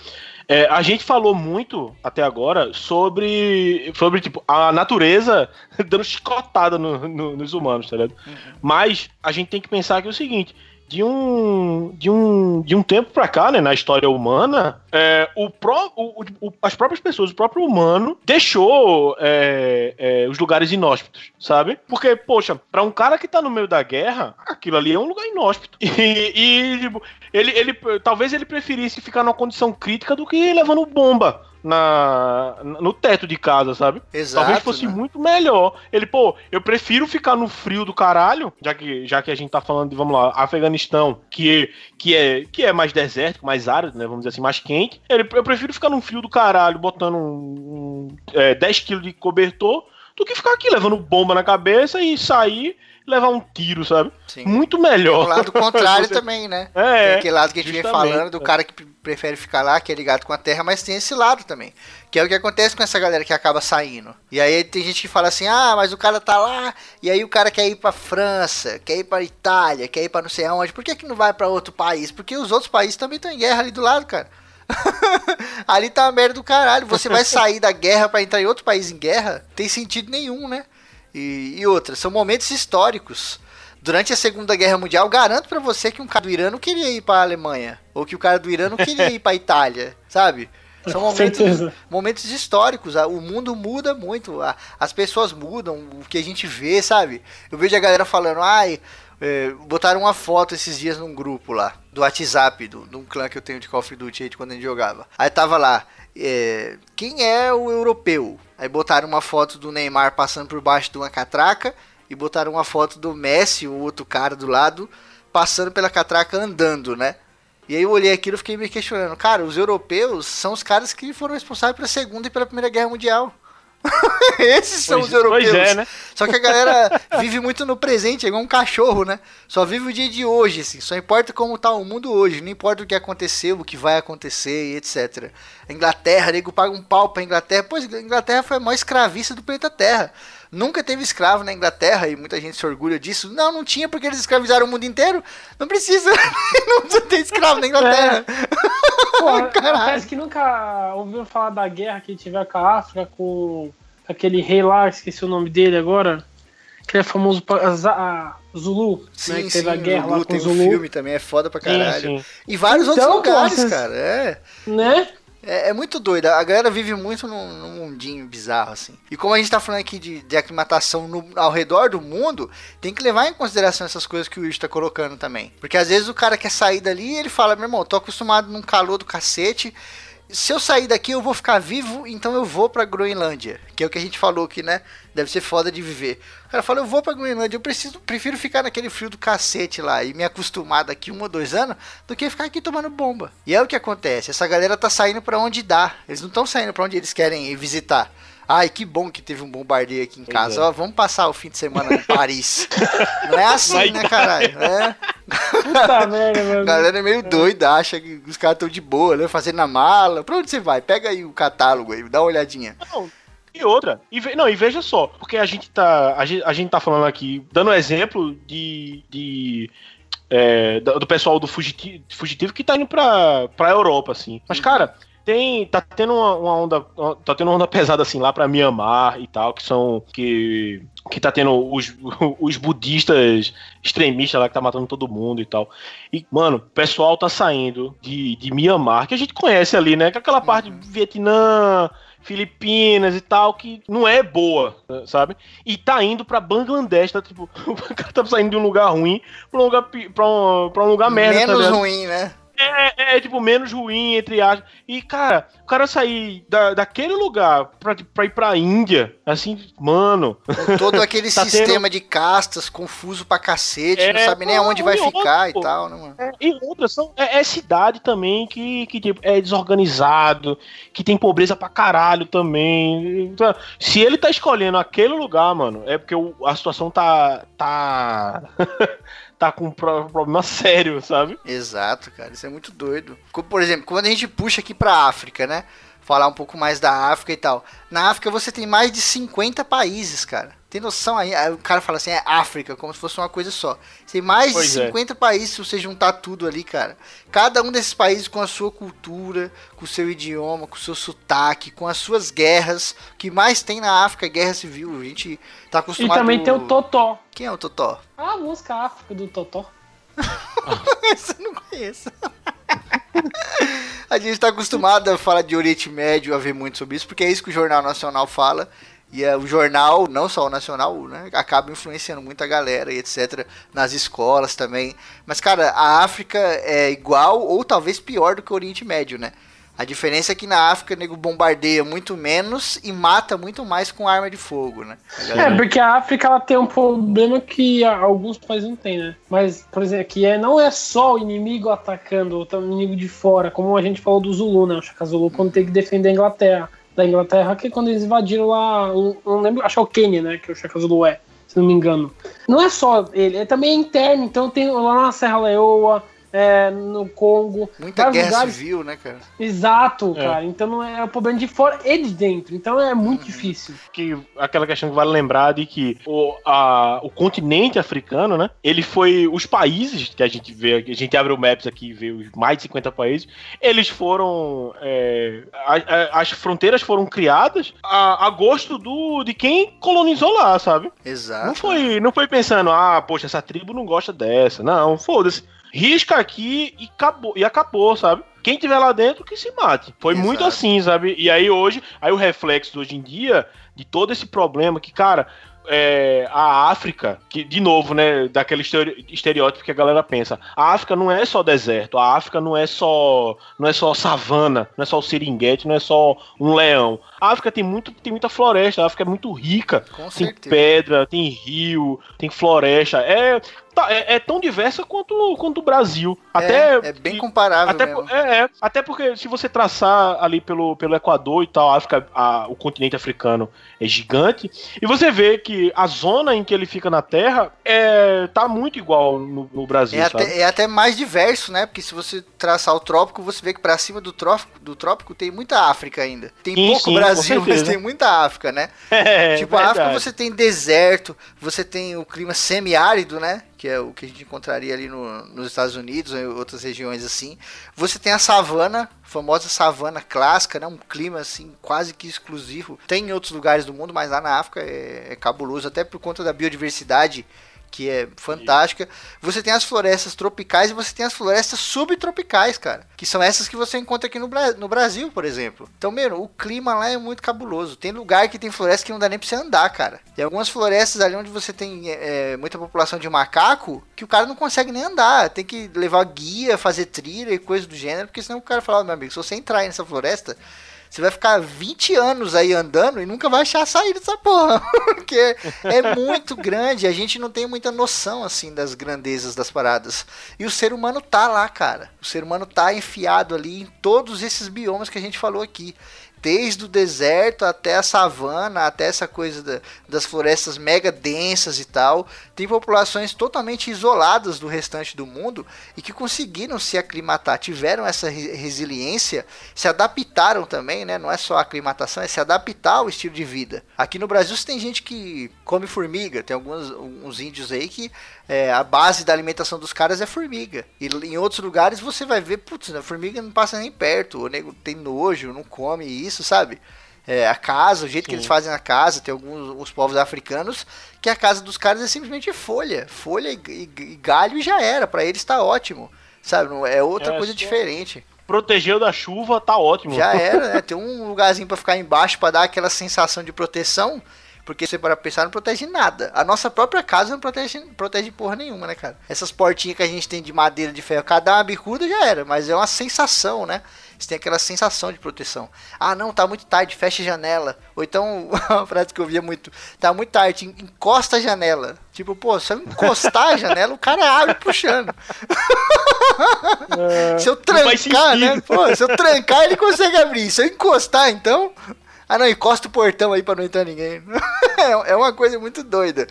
É, a gente falou muito até agora sobre, sobre tipo, a natureza dando chicotada no, no, nos humanos, tá ligado? Uhum. Mas a gente tem que pensar que é o seguinte: de um, de um, de um tempo pra cá, né, na história humana, é, o, pró, o, o, as próprias pessoas, o próprio humano, deixou é, é, os lugares inóspitos, sabe? Porque, poxa, pra um cara que tá no meio da guerra, aquilo ali é um lugar inóspito. E, e tipo, ele, ele, talvez ele preferisse ficar numa condição crítica do que levando bomba na, no teto de casa, sabe? Exato, Talvez fosse né? muito melhor. Ele, pô, eu prefiro ficar no frio do caralho, já que, já que a gente tá falando de, vamos lá, Afeganistão, que, que, é, que é mais desértico, mais árido, né? Vamos dizer assim, mais quente. Ele, eu prefiro ficar no frio do caralho, botando um, um, é, 10 quilos de cobertor, do que ficar aqui levando bomba na cabeça e sair levar um tiro, sabe? Sim. Muito melhor. O lado contrário também, né? É, tem aquele lado que a gente vem falando do cara que prefere ficar lá, que é ligado com a terra, mas tem esse lado também. Que é o que acontece com essa galera que acaba saindo. E aí tem gente que fala assim: ah, mas o cara tá lá, e aí o cara quer ir pra França, quer ir pra Itália, quer ir pra não sei aonde. Por que, que não vai pra outro país? Porque os outros países também estão em guerra ali do lado, cara. ali tá a merda do caralho. Você vai sair da guerra pra entrar em outro país em guerra? Tem sentido nenhum, né? E, e outra, são momentos históricos. Durante a Segunda Guerra Mundial, garanto para você que um cara do Irã não queria ir para Alemanha, ou que o cara do Irã não queria ir para Itália, sabe? São momentos, momentos históricos. a- O mundo muda muito, a- as pessoas mudam, o que a gente vê, sabe? Eu vejo a galera falando, ai, é, botaram uma foto esses dias num grupo lá, do WhatsApp, do, de um clã que eu tenho de Call of Duty aí de quando a gente jogava. Aí tava lá, é, quem é o europeu? Aí botaram uma foto do Neymar passando por baixo de uma catraca e botaram uma foto do Messi, o outro cara do lado, passando pela catraca andando, né? E aí eu olhei aquilo e fiquei me questionando. Cara, os europeus são os caras que foram responsáveis pela Segunda e pela Primeira Guerra Mundial. Esses são Pois- os europeus. Pois é, né? Só que a galera vive muito no presente, é igual um cachorro, né? Só vive o dia de hoje, assim. Só importa como tá o mundo hoje. Não importa o que aconteceu, o que vai acontecer e etc. A Inglaterra, nego paga um pau pra Inglaterra. Pois a Inglaterra foi a maior escravista do planeta Terra. Nunca teve escravo na Inglaterra e muita gente se orgulha disso. Não, não tinha porque eles escravizaram o mundo inteiro. Não precisa. não precisa ter escravo na Inglaterra. Pô, Caralho. parece que nunca ouviu falar da guerra que tiver com a África, com aquele rei lá, esqueci o nome dele agora. Que é famoso pra, a Zulu, né? Sim, Que sim, teve a guerra Lulu lá com tem o um Zulu. filme também, é foda pra caralho. Sim, sim. E vários Então, outros lugares, pô, vocês- cara. É. Né? É, é muito doido. A galera vive muito num, num mundinho bizarro, assim. E como a gente tá falando aqui de, de aclimatação no- ao redor do mundo, tem que levar em consideração essas coisas que o Will tá colocando também. Porque às vezes o cara quer sair dali e ele fala, meu irmão, tô acostumado num calor do cacete. Se eu sair daqui, eu vou ficar vivo, então eu vou pra Groenlândia. Que é o que a gente falou aqui, né? Deve ser foda de viver. O cara fala, eu vou pra Groenlândia, eu preciso, prefiro ficar naquele frio do cacete lá e me acostumar daqui um ou dois anos do que ficar aqui tomando bomba. E é o que acontece, essa galera tá saindo pra onde dá. Eles não estão saindo pra onde eles querem ir visitar. Ai, que bom que teve um bombardeio aqui em Pois casa. é. Ó, vamos passar o fim de semana em Paris. não é assim, Vai né, caralho? É. Puta merda, A mano. galera é meio doida, acha que os caras estão de boa, né? Fazendo a mala. Pra onde você vai? Pega aí o catálogo aí, dá uma olhadinha. Não, e outra, e ve- não, e veja só, porque a gente tá, a gente, a gente tá falando aqui, dando exemplo de, de é, do do pessoal do fugitivo, fugitivo que tá indo pra, pra Europa, assim. Mas, cara, tem, tá tendo uma, uma onda, tá tendo uma onda pesada, assim, lá pra Mianmar e tal, que são, que, que tá tendo os, os budistas extremistas lá que tá matando todo mundo e tal. E, mano, o pessoal tá saindo de, de Mianmar, que a gente conhece ali, né? Que é aquela parte do Vietnã, Filipinas e tal, que não é boa, sabe? E tá indo pra Bangladesh, tá tipo, o cara tá saindo de um lugar ruim pra um lugar, pra um, pra um lugar merda, tá Menos ligado? ruim, né? É, é, tipo, menos ruim, entre aspas. E, cara, o cara sair da, daquele lugar pra, pra ir pra Índia, assim, mano. Com todo aquele Tá sistema de castas confuso pra cacete, É, não sabe nem aonde vai outro, ficar pô. e tal, né, mano? É, e outras são. É, é cidade também que, que tipo, é desorganizado, que tem pobreza pra caralho também. Então, Se ele tá escolhendo aquele lugar, mano, é porque o- a situação tá. tá. tá com um pro- problema sério, sabe? Exato, cara, isso é muito doido. Por exemplo, quando a gente puxa aqui pra África, né? Falar um pouco mais da África e tal. Na África você tem mais de 50 países, cara. Tem noção aí? Aí o cara fala assim, é África, como se fosse uma coisa só. Tem mais Pois de é. 50 países se você juntar tudo ali, cara. Cada um desses países com a sua cultura, com o seu idioma, com o seu sotaque, com as suas guerras. O que mais tem na África é guerra civil. A gente tá E acostumado... também tem o Totó. Quem é o Totó? Ah, a música África do Totó. Essa eu não conheço. a gente tá acostumado a falar de Oriente Médio, a ver muito sobre isso, porque é isso que o Jornal Nacional fala. E é, o jornal, não só o nacional, né, acaba influenciando muita galera e etc. nas escolas também. Mas, cara, a África é igual ou talvez pior do que o Oriente Médio, né? A diferença é que na África o nego bombardeia muito menos e mata muito mais com arma de fogo, né? É, porque a África ela tem um problema que alguns países não têm, né? Mas, por exemplo, que é, não é só o inimigo atacando o inimigo de fora, como a gente falou do Zulu, né? O Chaka Zulu quando tem que defender a Inglaterra. Da Inglaterra, que é quando eles invadiram lá, não lembro, acho que é o Quênia, né? Que o Chaka Zulu é, se não me engano. Não é só ele, é também interno. Então tem lá na Serra Leoa, é, no Congo. Muita guerra lugares- civil, né, cara? Exato, É. cara. Então não é o problema de fora e de dentro. Então é muito difícil. que aquela questão que vale lembrar de que o, a- o continente africano, né? Ele foi os países que a gente vê, a gente abre o Maps aqui e vê os mais de 50 países, eles foram é, a- a- as fronteiras foram criadas a, a gosto do de quem colonizou lá, sabe? Exato. Não foi, não foi pensando, ah, poxa, essa tribo não gosta dessa. Não, foda-se. Risca aqui e acabou, e acabou, sabe? Quem tiver lá dentro que se mate. Foi Exato. muito assim, sabe? E aí hoje, aí o reflexo hoje em dia de todo esse problema que, cara, é, a África, que de novo, né, daquele estere- estereótipo que a galera pensa, a África não é só deserto, a África não é só, não é só savana, não é só o seringuete, não é só um leão. A África tem muito, tem muita floresta, a África é muito rica, Com tem certeza. pedra, tem rio, tem floresta. É, tá, é, é tão diversa quanto, quanto o Brasil. Até, é, é bem comparável até, mesmo. é, é. até porque se você traçar ali pelo, pelo Equador e tal, a África, a- o continente africano é gigante, e você vê que a zona em que ele fica na Terra é, tá muito igual no, no Brasil, É até, é até mais diverso, né? Porque se você traçar o trópico, você vê que pra cima do trópico, do trópico tem muita África ainda. Tem Sim, pouco sim, Brasil, mas tem muita África, né? É, tipo, a África verdade. você tem deserto, você tem o clima semiárido, né? Que é o que a gente encontraria ali no- nos Estados Unidos ou em outras regiões assim. Você tem a savana, famosa savana clássica, né? Um clima assim quase que exclusivo. Tem em outros lugares do mundo, mas lá na África é, é cabuloso, até por conta da biodiversidade que é fantástica. Você tem as florestas tropicais e você tem as florestas subtropicais, cara. Que são essas que você encontra aqui no, Bra- no Brasil, por exemplo. Então, meu, o clima lá é muito cabuloso. Tem lugar que tem floresta que não dá nem pra você andar, cara. Tem algumas florestas ali onde você tem é, é, muita população de macaco que o cara não consegue nem andar. Tem que levar guia, fazer trilha e coisa do gênero, porque senão o cara fala, "Ó, meu amigo, se você entrar nessa floresta, você vai ficar 20 anos aí andando e nunca vai achar a saída dessa porra. Porque é muito grande, a gente não tem muita noção assim das grandezas das paradas. E o ser humano tá lá, cara. O ser humano tá enfiado ali em todos esses biomas que a gente falou aqui. Desde o deserto até a savana, até essa coisa da- das florestas mega densas e tal. Tem populações totalmente isoladas do restante do mundo e que conseguiram se aclimatar, tiveram essa re- resiliência, se adaptaram também, né? Não é só a aclimatação, é se adaptar ao estilo de vida. Aqui no Brasil você tem gente que come formiga, tem alguns uns índios aí que é, a base da alimentação dos caras é formiga. E em outros lugares você vai ver, putz, a formiga não passa nem perto, o nego tem nojo, não come isso, sabe? É, a casa, o jeito que Sim. eles fazem a casa, tem alguns os povos africanos que a casa dos caras é simplesmente folha, folha e, e- e galho e já era, pra eles tá ótimo, sabe? É outra É, coisa diferente. Protegeu da chuva, tá ótimo. Já era, né? Tem um lugarzinho pra ficar embaixo pra dar aquela sensação de proteção. Porque se você para pensar, não protege nada. A nossa própria casa não protege, protege porra nenhuma, né, cara? Essas portinhas que a gente tem de madeira, de ferro, cada uma bicuda já era. Mas é uma sensação, né? Você tem aquela sensação de proteção. Ah, não, tá muito tarde, fecha a janela. Ou então, uma frase que eu via muito: tá muito tarde, en- encosta a janela. Tipo, pô, se eu encostar a janela, o cara abre puxando. se eu trancar, né? Pô, se eu trancar, ele consegue abrir. Se eu encostar, então. Ah, não, encosta o portão aí pra não entrar ninguém. é uma coisa muito doida.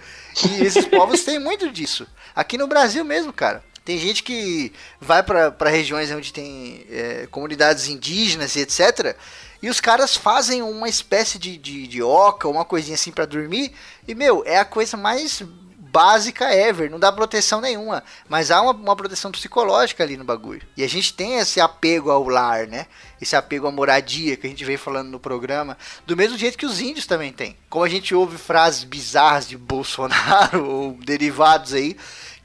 E esses povos têm muito disso. Aqui no Brasil mesmo, cara. Tem gente que vai para regiões onde tem é, comunidades indígenas e etc. E os caras fazem uma espécie de, de, de oca, uma coisinha assim para dormir. E, meu, é a coisa mais básica ever, não dá proteção nenhuma. Mas há uma, uma, proteção psicológica ali no bagulho. E a gente tem esse apego ao lar, né? Esse apego à moradia que a gente vem falando no programa. Do mesmo jeito que os índios também têm. Como a gente ouve frases bizarras de Bolsonaro ou derivados aí.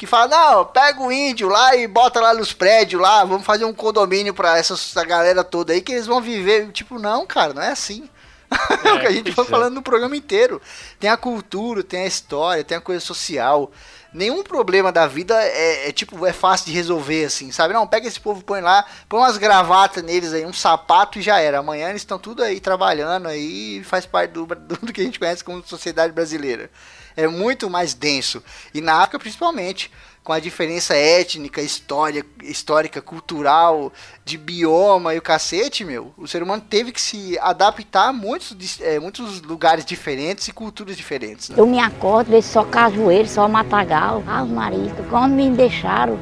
Que fala, não, pega o índio lá e bota lá nos prédios lá, vamos fazer um condomínio pra essa, essa galera toda aí que eles vão viver. Tipo, não, cara, não é assim. É, o que a gente foi é. falando no programa inteiro. Tem a cultura, tem a história, tem a coisa social. Nenhum problema da vida é, é, tipo, é fácil de resolver assim, sabe? Não, pega esse povo, põe lá, põe umas gravatas neles aí, um sapato e já era. Amanhã eles estão tudo aí trabalhando aí, faz parte do, do que a gente conhece como sociedade brasileira. É muito mais denso. E na África principalmente com a diferença étnica, história, histórica, cultural, de bioma e o cacete, meu, o ser humano teve que se adaptar a muitos, é, muitos lugares diferentes e culturas diferentes. Né? Eu me acordo, vejo só cajueiro, só matagal. Ah, marido, quando me deixaram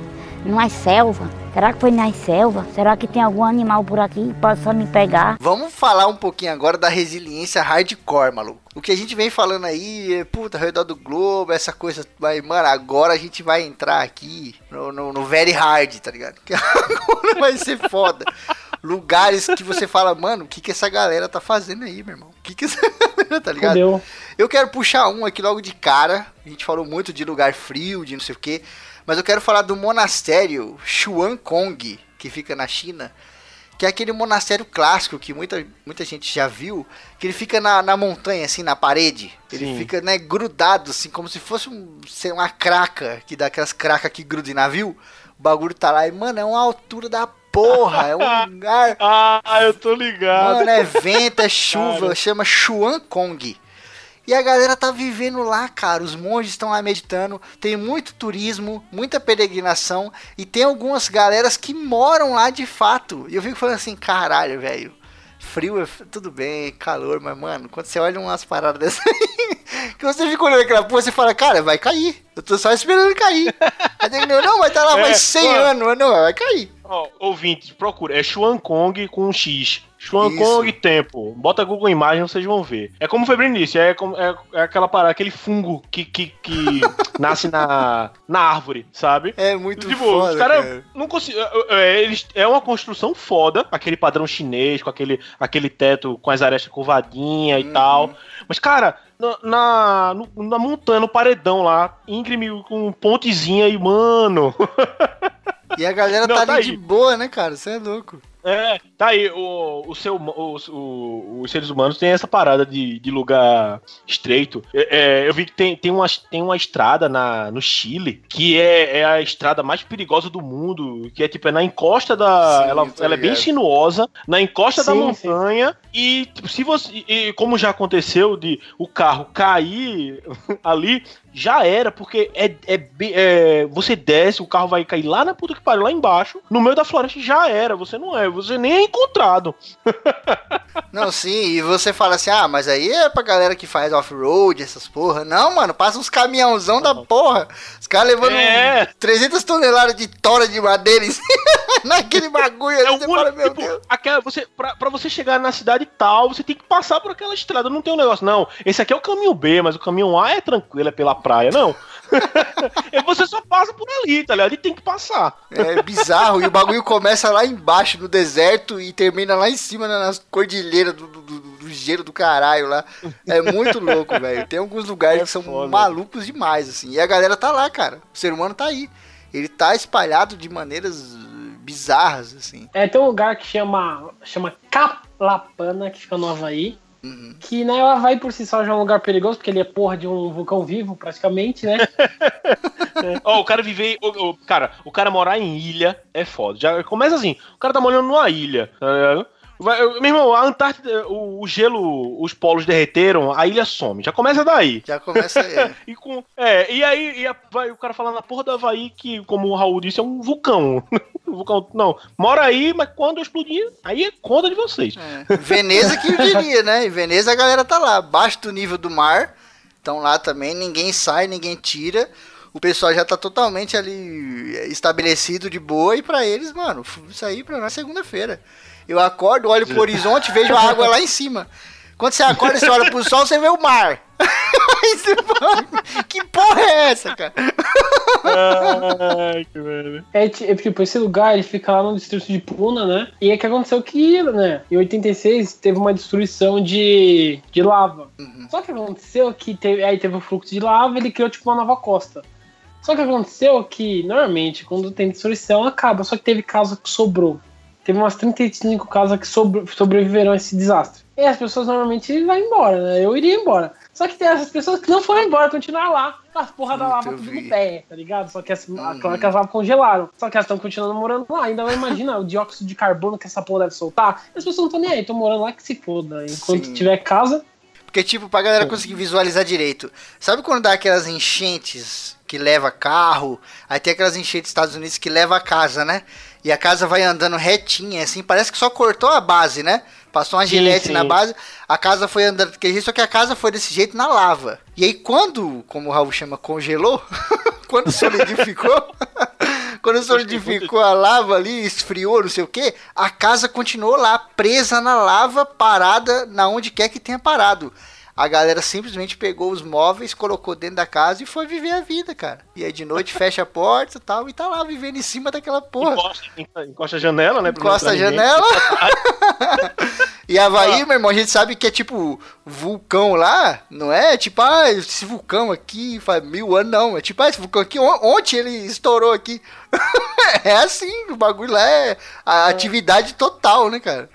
numa selva. Será que foi na selva? Será que tem algum animal por aqui que possa me pegar? Vamos falar um pouquinho agora da resiliência hardcore, maluco. O que a gente vem falando aí, é, puta, redor do globo, essa coisa. Mas, mano, agora a gente vai entrar aqui no, no, no very hard, tá ligado? Que agora vai ser foda. Lugares que você fala, mano, o que, que essa galera tá fazendo aí, meu irmão? O que, que essa galera, tá ligado? Fudeu. Eu quero puxar um aqui logo de cara. A gente falou muito de lugar frio, de não sei o que. Mas eu quero falar do monastério Xuan Kong, que fica na China. Que é aquele monastério clássico que muita, muita gente já viu. Que ele fica na, na montanha, assim, na parede. Ele Sim. fica, né, grudado, assim, como se fosse um, sei, uma craca, que dá aquelas cracas que grudam em navio. O bagulho tá lá e, mano, é uma altura da porra, é um lugar. ah, eu tô ligado. Mano, é vento, é chuva, Cara. chama Xuan Kong. E a galera tá vivendo lá, cara. Os monges estão lá meditando. Tem muito turismo, muita peregrinação. E tem algumas galeras que moram lá de fato. E eu fico falando assim, caralho, velho. Frio é tudo bem, calor, mas mano, quando você olha umas paradas dessas aí, que você fica olhando aquela porra, você fala, cara, vai cair. Eu tô só esperando cair. Aí não, vai estar tá lá é, mais 100 anos, não, vai cair. Ó, ouvinte, procura. É Xuan Kong com um X. Xuan Kong Tempo. Bota Google Imagem, vocês vão ver. É como foi bem início, é, é, é aquela parada, aquele fungo que, que, que nasce na, na árvore, sabe? É muito tipo, foda, os cara, cara. não conseguem. É, é, eles, é uma construção foda, aquele padrão chinês, com aquele, aquele teto com as arestas curvadinha e uhum. tal. Mas, cara, na, na, no, na montanha, no paredão lá, íngreme com pontezinha e, mano. E a galera não, tá, tá ali aí. de boa, né, cara? Você é louco. É, tá aí, o, o seu, o, o, os seres humanos têm essa parada de, de lugar estreito. É, é, eu vi que tem, tem, uma, tem uma estrada na, no Chile que é, é a estrada mais perigosa do mundo, que é tipo, é na encosta da. Sim, ela, ela é bem sinuosa, na encosta sim, da montanha, sim. e tipo, se você. E, como já aconteceu de o carro cair ali, já era, porque é, é, é, você desce, o carro vai cair lá na puta que pariu, lá embaixo, no meio da floresta já era, você não é, você nem é encontrado. não, sim, e você fala assim, ah, mas aí é pra galera que faz off-road, essas porra. Não, mano, passa uns caminhãozão da porra. Caras levando é. 300 toneladas de tora de madeira em naquele bagulho ali, é você fala, meu tipo, Deus. Aquela, você, pra, pra você chegar na cidade tal, você tem que passar por aquela estrada, não tem um negócio, não, esse aqui é o caminho B, mas o caminho A é tranquilo, é pela praia, não. você só passa por ali, tá ligado? E tem que passar. É bizarro. E o bagulho começa lá embaixo, no deserto, e termina lá em cima, nas cordilheiras do, do, do, do gelo do caralho lá. É muito louco, velho. Tem alguns lugares é que são foda. malucos demais, assim. E a galera tá lá, cara. O ser humano tá aí. Ele tá espalhado de maneiras bizarras, assim. É, tem um lugar que chama, chama Caplapana, que fica no Havaí. Uhum. Que né, o Havaí por si só já é um lugar perigoso, porque ele é porra de um vulcão vivo, praticamente, né? é. oh, o cara viver. Oh, oh, cara, o cara morar em ilha é foda. Já começa assim, o cara tá morando numa ilha, tá ligado? Vai, meu irmão, a Antártida, o, o, gelo, os polos derreteram, a ilha some. Já começa daí. Já começa aí. e, com, é, e aí e a, vai o cara falando na porra do Havaí, que, como o Raul disse, é um vulcão. vulcão não, mora aí, mas quando explodir, aí é conta de vocês. É. Veneza que eu diria, né? Em Veneza a galera tá lá, abaixo do nível do mar estão lá também, ninguém sai, ninguém tira. O pessoal já tá totalmente ali estabelecido de boa e pra eles, mano, isso aí pra nós é segunda-feira. Eu acordo, olho pro horizonte, vejo a água lá em cima. Quando você acorda, você olha pro sol, você vê o mar. Que porra é essa, cara? Ai, que merda. É, é tipo, esse lugar ele fica lá no distrito de Puna, né? E é que aconteceu que, né? Em 86 teve uma destruição de, de lava. Só que aconteceu que teve, aí teve o fluxo de lava ele criou tipo uma nova costa. Só que aconteceu que, normalmente, quando tem destruição, acaba. Só que teve casa que sobrou. Teve umas 35 casas que sobre, sobreviveram a esse desastre. E as pessoas normalmente vão embora, né? Eu iria embora. Só que tem essas pessoas que não foram embora, continuaram lá. As porra da lava tudo no pé, tá ligado? Só que as, claro que as lavas congelaram. Só que elas estão continuando morando lá. Ainda não imagina o dióxido de carbono que essa porra deve soltar. As pessoas não estão nem aí, estão morando lá que se foda. Enquanto Sim. tiver casa, Porque, tipo, pra galera conseguir visualizar direito. Sabe quando dá aquelas enchentes que leva carro? Aí tem aquelas enchentes dos Estados Unidos que leva a casa, né? E a casa vai andando retinha, assim, parece que só cortou a base, né? Passou uma Sim, gilete sim. na base, a casa foi andando daquele jeito, só que a casa foi desse jeito na lava. E aí quando, como o Raul chama, congelou, quando solidificou, quando solidificou a lava ali, esfriou, não sei o que, a casa continuou lá, presa na lava, parada na onde quer que tenha parado. A galera simplesmente pegou os móveis, colocou dentro da casa e foi viver a vida, cara. E aí de noite fecha a porta e tal, e tá lá vivendo em cima daquela porra. Encosta, encosta a janela, né? Encosta a janela. e Havaí, meu irmão, a gente sabe que é tipo vulcão lá, não é? Tipo, ah, esse vulcão aqui faz mil anos, não. É tipo, ah, esse vulcão aqui, on- ontem ele estourou aqui. é assim, o bagulho lá é a atividade total, né, cara?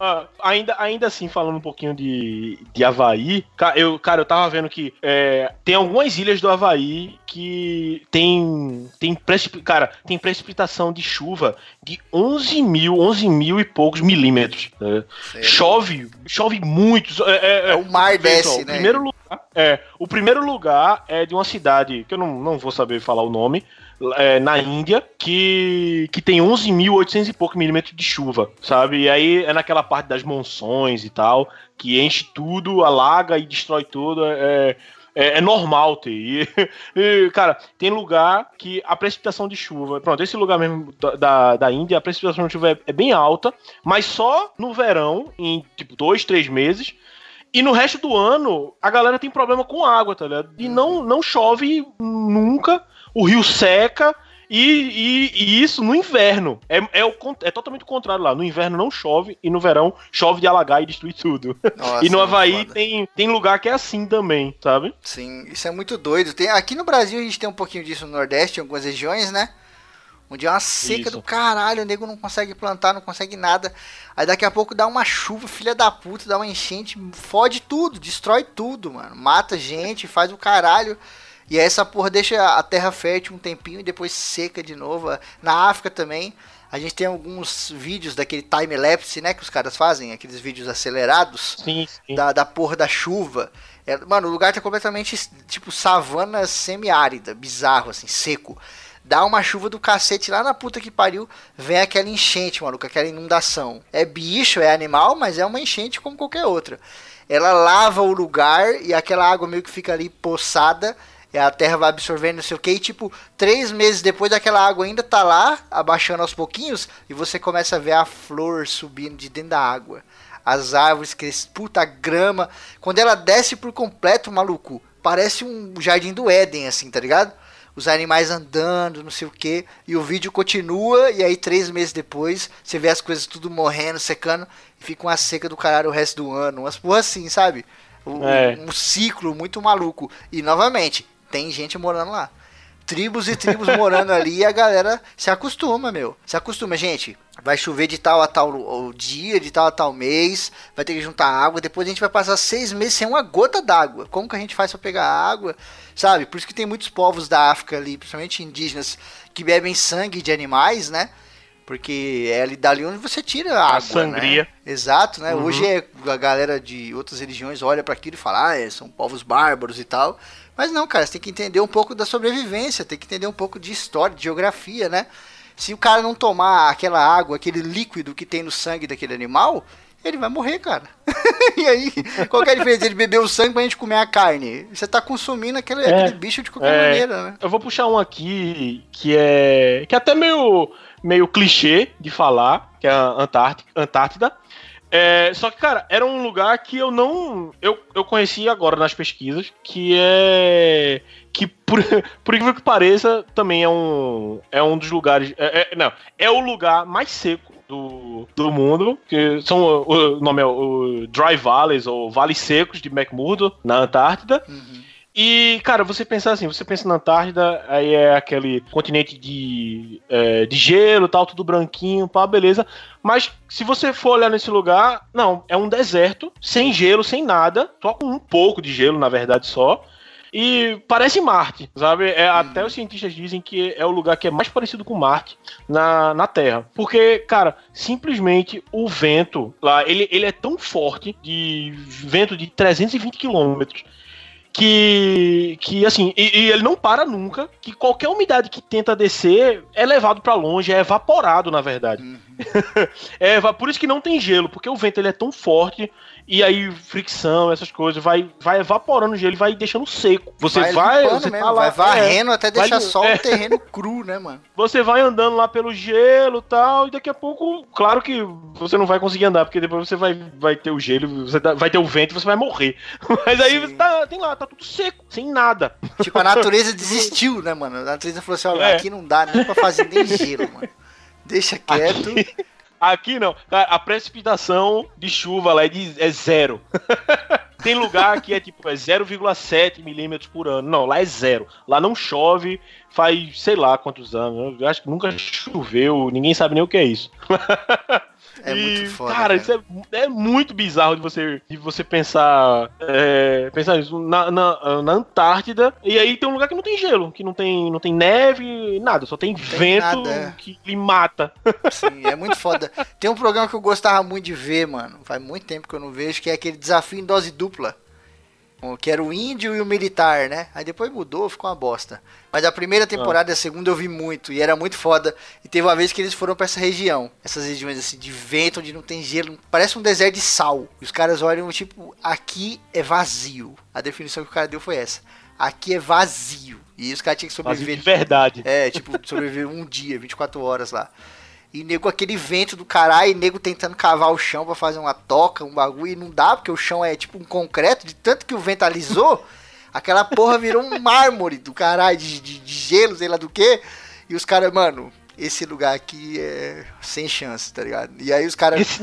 Ah, ainda, ainda assim, falando um pouquinho de, de Havaí, eu, cara, eu tava vendo que é, tem algumas ilhas do Havaí que tem, tem, precip, cara, tem precipitação de chuva de 11 mil, 11 mil e poucos milímetros. né? Chove, chove muito. É, é- É, o mar desce, né? O primeiro lugar, é, o primeiro lugar é de uma cidade que eu não, não vou saber falar o nome, é, na Índia, que, que tem 11.800 e pouco milímetros de chuva, sabe? E aí é naquela parte das monções e tal, que enche tudo, alaga e destrói tudo. É, é, é normal ter. E, e, cara, tem lugar que a precipitação de chuva. Pronto, esse lugar mesmo da, da, da Índia, a precipitação de chuva é, é bem alta, mas só no verão, em tipo dois, três meses. E no resto do ano, a galera tem problema com água, tá ligado? E não, não chove nunca, o rio seca. E, e- e isso no inverno. É, é, o, é totalmente o contrário lá. No inverno não chove e no verão chove de alagar e destruir tudo. Nossa, e no é Havaí foda. tem, tem lugar que é assim também, sabe? Sim, isso é muito doido. Tem, aqui no Brasil a gente tem um pouquinho disso no Nordeste, em algumas regiões, né? Onde é uma seca Isso. do caralho, o nego não consegue plantar, não consegue nada. Aí daqui a pouco dá uma chuva, filha da puta, dá uma enchente, fode tudo, destrói tudo, mano. Mata gente, faz o caralho. E aí essa porra deixa a terra fértil um tempinho e depois seca de novo. Na África também, a gente tem alguns vídeos daquele time-lapse, né, que os caras fazem, aqueles vídeos acelerados Sim, sim. da, da porra da chuva. É, mano, o lugar tá completamente, tipo, savana semiárida, bizarro, assim, seco. Dá uma chuva do cacete lá na puta que pariu, vem aquela enchente, maluco, aquela inundação. É bicho, é animal, mas é uma enchente como qualquer outra. Ela lava o lugar e aquela água meio que fica ali poçada, a terra vai absorvendo não sei o que, e tipo, três meses depois daquela água ainda tá lá, abaixando aos pouquinhos, e você começa a ver a flor subindo de dentro da água as árvores crescem, puta grama. Quando ela desce por completo, maluco, parece um jardim do Éden, assim, tá ligado? Os animais andando, não sei o que, e o vídeo continua, e aí três meses depois, você vê as coisas tudo morrendo, secando, e fica uma seca do caralho o resto do ano, umas porra assim, sabe? Um, É. um ciclo muito maluco. E novamente, tem gente morando lá. Tribos e tribos morando ali e a galera se acostuma, meu. Se acostuma, gente. Vai chover de tal a tal o dia, de tal a tal mês. Vai ter que juntar água. Depois a gente vai passar seis meses sem uma gota d'água. Como que a gente faz pra pegar água? Sabe? Por isso que tem muitos povos da África ali, principalmente indígenas, que bebem sangue de animais, né? Porque é ali dali onde você tira a água. sangria. Né? Exato, né? Uhum. Hoje é, a galera de outras religiões olha para aquilo e fala, ah, é, são povos bárbaros e tal. Mas não, cara, você tem que entender um pouco da sobrevivência, tem que entender um pouco de história, de geografia, né? Se o cara não tomar aquela água, aquele líquido que tem no sangue daquele animal, ele vai morrer, cara. e aí, qual que é a diferença? Ele beber o sangue pra gente comer a carne. Você tá consumindo aquele, É. aquele bicho de qualquer É. maneira, né? Eu vou puxar um aqui que é. que é até meio, meio clichê de falar, que é a Antártica, Antártida. É, só que, cara, era um lugar que eu não. Eu, eu conheci agora nas pesquisas, que é. Que, por, por incrível que pareça, também é um. É um dos lugares. é- é- não, é o lugar mais seco do, do mundo. Que são. O, o nome é o Dry Valleys, ou Vales Secos de McMurdo, na Antártida. Uhum. E, cara, você pensa assim, você pensa na Antártida, aí é aquele continente de, é, de gelo tal, tudo branquinho, pá, beleza. Mas se você for olhar nesse lugar, não, é um deserto, sem gelo, sem nada, só com um pouco de gelo, na verdade, só. E parece Marte, sabe? É, Até os cientistas dizem que é o lugar que é mais parecido com Marte na, na Terra. Porque, cara, simplesmente o vento lá, ele, ele é tão forte, de vento de 320 quilômetros, que, que assim, e, e ele não para nunca, que qualquer umidade que tenta descer é levado pra longe, é evaporado, na verdade. Uhum. É, por isso que não tem gelo, porque o vento ele é tão forte e aí fricção, essas coisas, vai, vai evaporando o gelo e vai deixando seco. Você vai, limpando você mesmo, tá lá, vai é, varrendo até vai deixar lim- só é. o terreno cru, né, mano? você vai andando lá pelo gelo e tal, e daqui a pouco, claro que você não vai conseguir andar, porque depois você vai, vai ter o gelo, você tá- vai ter o vento e você vai morrer. Mas aí Sim. você tá, tem lá, tá tudo seco, sem nada. Tipo, a natureza desistiu, né, mano? A natureza falou assim, olha, É. aqui não dá nem pra fazer nem gelo, mano. Deixa quieto. Aqui, aqui não. Cara, a precipitação de chuva lá é, de, é zero. Tem lugar que é tipo é 0,7 milímetros por ano. Não, lá é zero. Lá não chove faz sei lá quantos anos. Eu acho que nunca choveu, ninguém sabe nem o que é isso. É E, muito foda. Cara, isso é, é muito bizarro de você, de você pensar, é, pensar nisso. Na, na, na Antártida, e aí tem um lugar que não tem gelo, que não tem, não tem neve, nada, só tem, vento nada, é. que lhe mata. Sim, é muito foda. Tem um programa que eu gostava muito de ver, mano. Faz muito tempo que eu não vejo, que é aquele desafio em dose dupla. Que era o índio e o militar, né? Aí depois mudou, ficou uma bosta. Mas a primeira temporada e a segunda eu vi muito, e era muito foda. E teve uma vez que eles foram pra essa região. Essas regiões assim, de vento, onde não tem gelo. Parece um deserto de sal. E os caras olham, tipo, aqui é vazio. A definição que o cara deu foi essa. Aqui é vazio. E os caras tinham que Vazio de sobreviver verdade. é, tipo, sobreviver um dia, 24 horas lá. E nego aquele vento do caralho, e nego tentando cavar o chão pra fazer uma toca, um bagulho, e não dá, porque o chão é tipo um concreto, de tanto que o vento alisou, aquela porra virou um mármore do caralho, de, de, de gelo, sei lá do que. E os caras, mano, esse lugar aqui é sem chance, tá ligado? E aí os caras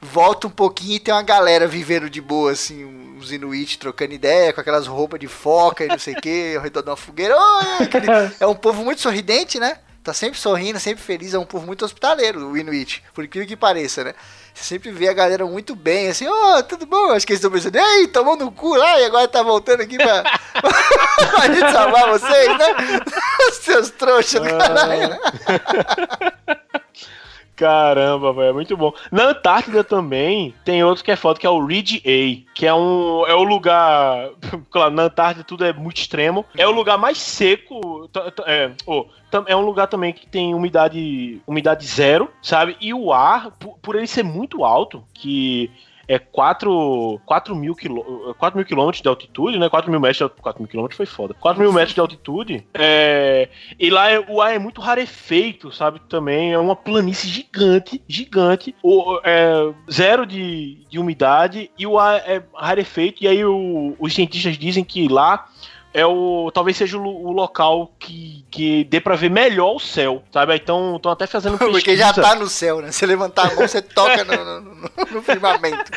volta um pouquinho e tem uma galera vivendo de boa, assim, uns Inuit trocando ideia, com aquelas roupas de foca e não sei o que, ao redor de uma fogueira. Oi, aquele- É um povo muito sorridente, né? Tá sempre sorrindo, sempre feliz, é um povo muito hospitaleiro, o Inuit, por incrível que pareça, né? Você sempre vê a galera muito bem, assim, ô, tudo bom? Acho que eles estão pensando, ei, tomou no cu lá e agora tá voltando aqui pra, pra gente salvar vocês, né? Seus trouxas do caralho, né? Caramba, velho, é muito bom. Na Antártida também tem outro que é foda, que é o Ridge A, que é um é o lugar, claro, na Antártida tudo é muito extremo. É o lugar mais seco, é, oh, é um lugar também que tem umidade umidade zero, sabe? E o ar, por, por ele ser muito alto, que é 4, 4 mil, quilô, 4 mil quilômetros de altitude, né? 4 mil metros de altitude. 4 mil quilômetros foi foda. 4 mil metros de altitude. É, e lá é- o ar é muito rarefeito, sabe? Também é uma planície gigante, gigante. O, é, zero de, de umidade e o ar é rarefeito. E aí o- os cientistas dizem que lá é o talvez seja o, o local que, que dê pra ver melhor o céu, sabe? Então estão até fazendo pesquisa. Porque já tá no céu, né? Você levantar a mão, você toca no, no, no- no firmamento.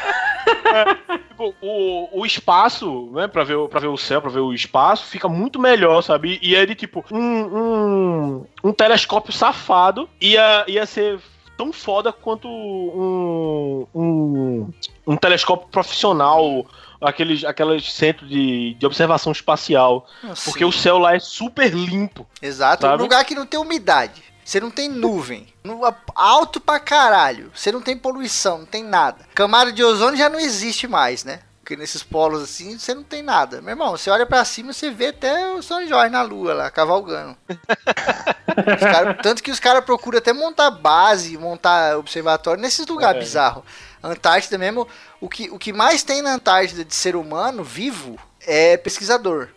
Tipo, o, o espaço, né, pra ver, o- pra ver o céu, pra ver o espaço, fica muito melhor, sabe? E é de tipo, um, um, um telescópio safado ia, ia ser tão foda quanto um, um, um telescópio profissional, aqueles, aqueles centros de, de observação espacial. Porque o céu lá é super limpo. Exato, Sabe? um lugar que não tem umidade. Você não tem nuvem. No- alto pra caralho. Você não tem poluição, não tem nada. Camada de ozônio já não existe mais, né? Porque nesses polos assim, você não tem nada. Meu irmão, você olha pra cima, você vê até o São Jorge na lua lá, cavalgando. Os cara- tanto que os caras procuram até montar base, montar observatório nesses lugares É. bizarros. Antártida mesmo, o que, o que mais tem na Antártida de ser humano vivo é pesquisador.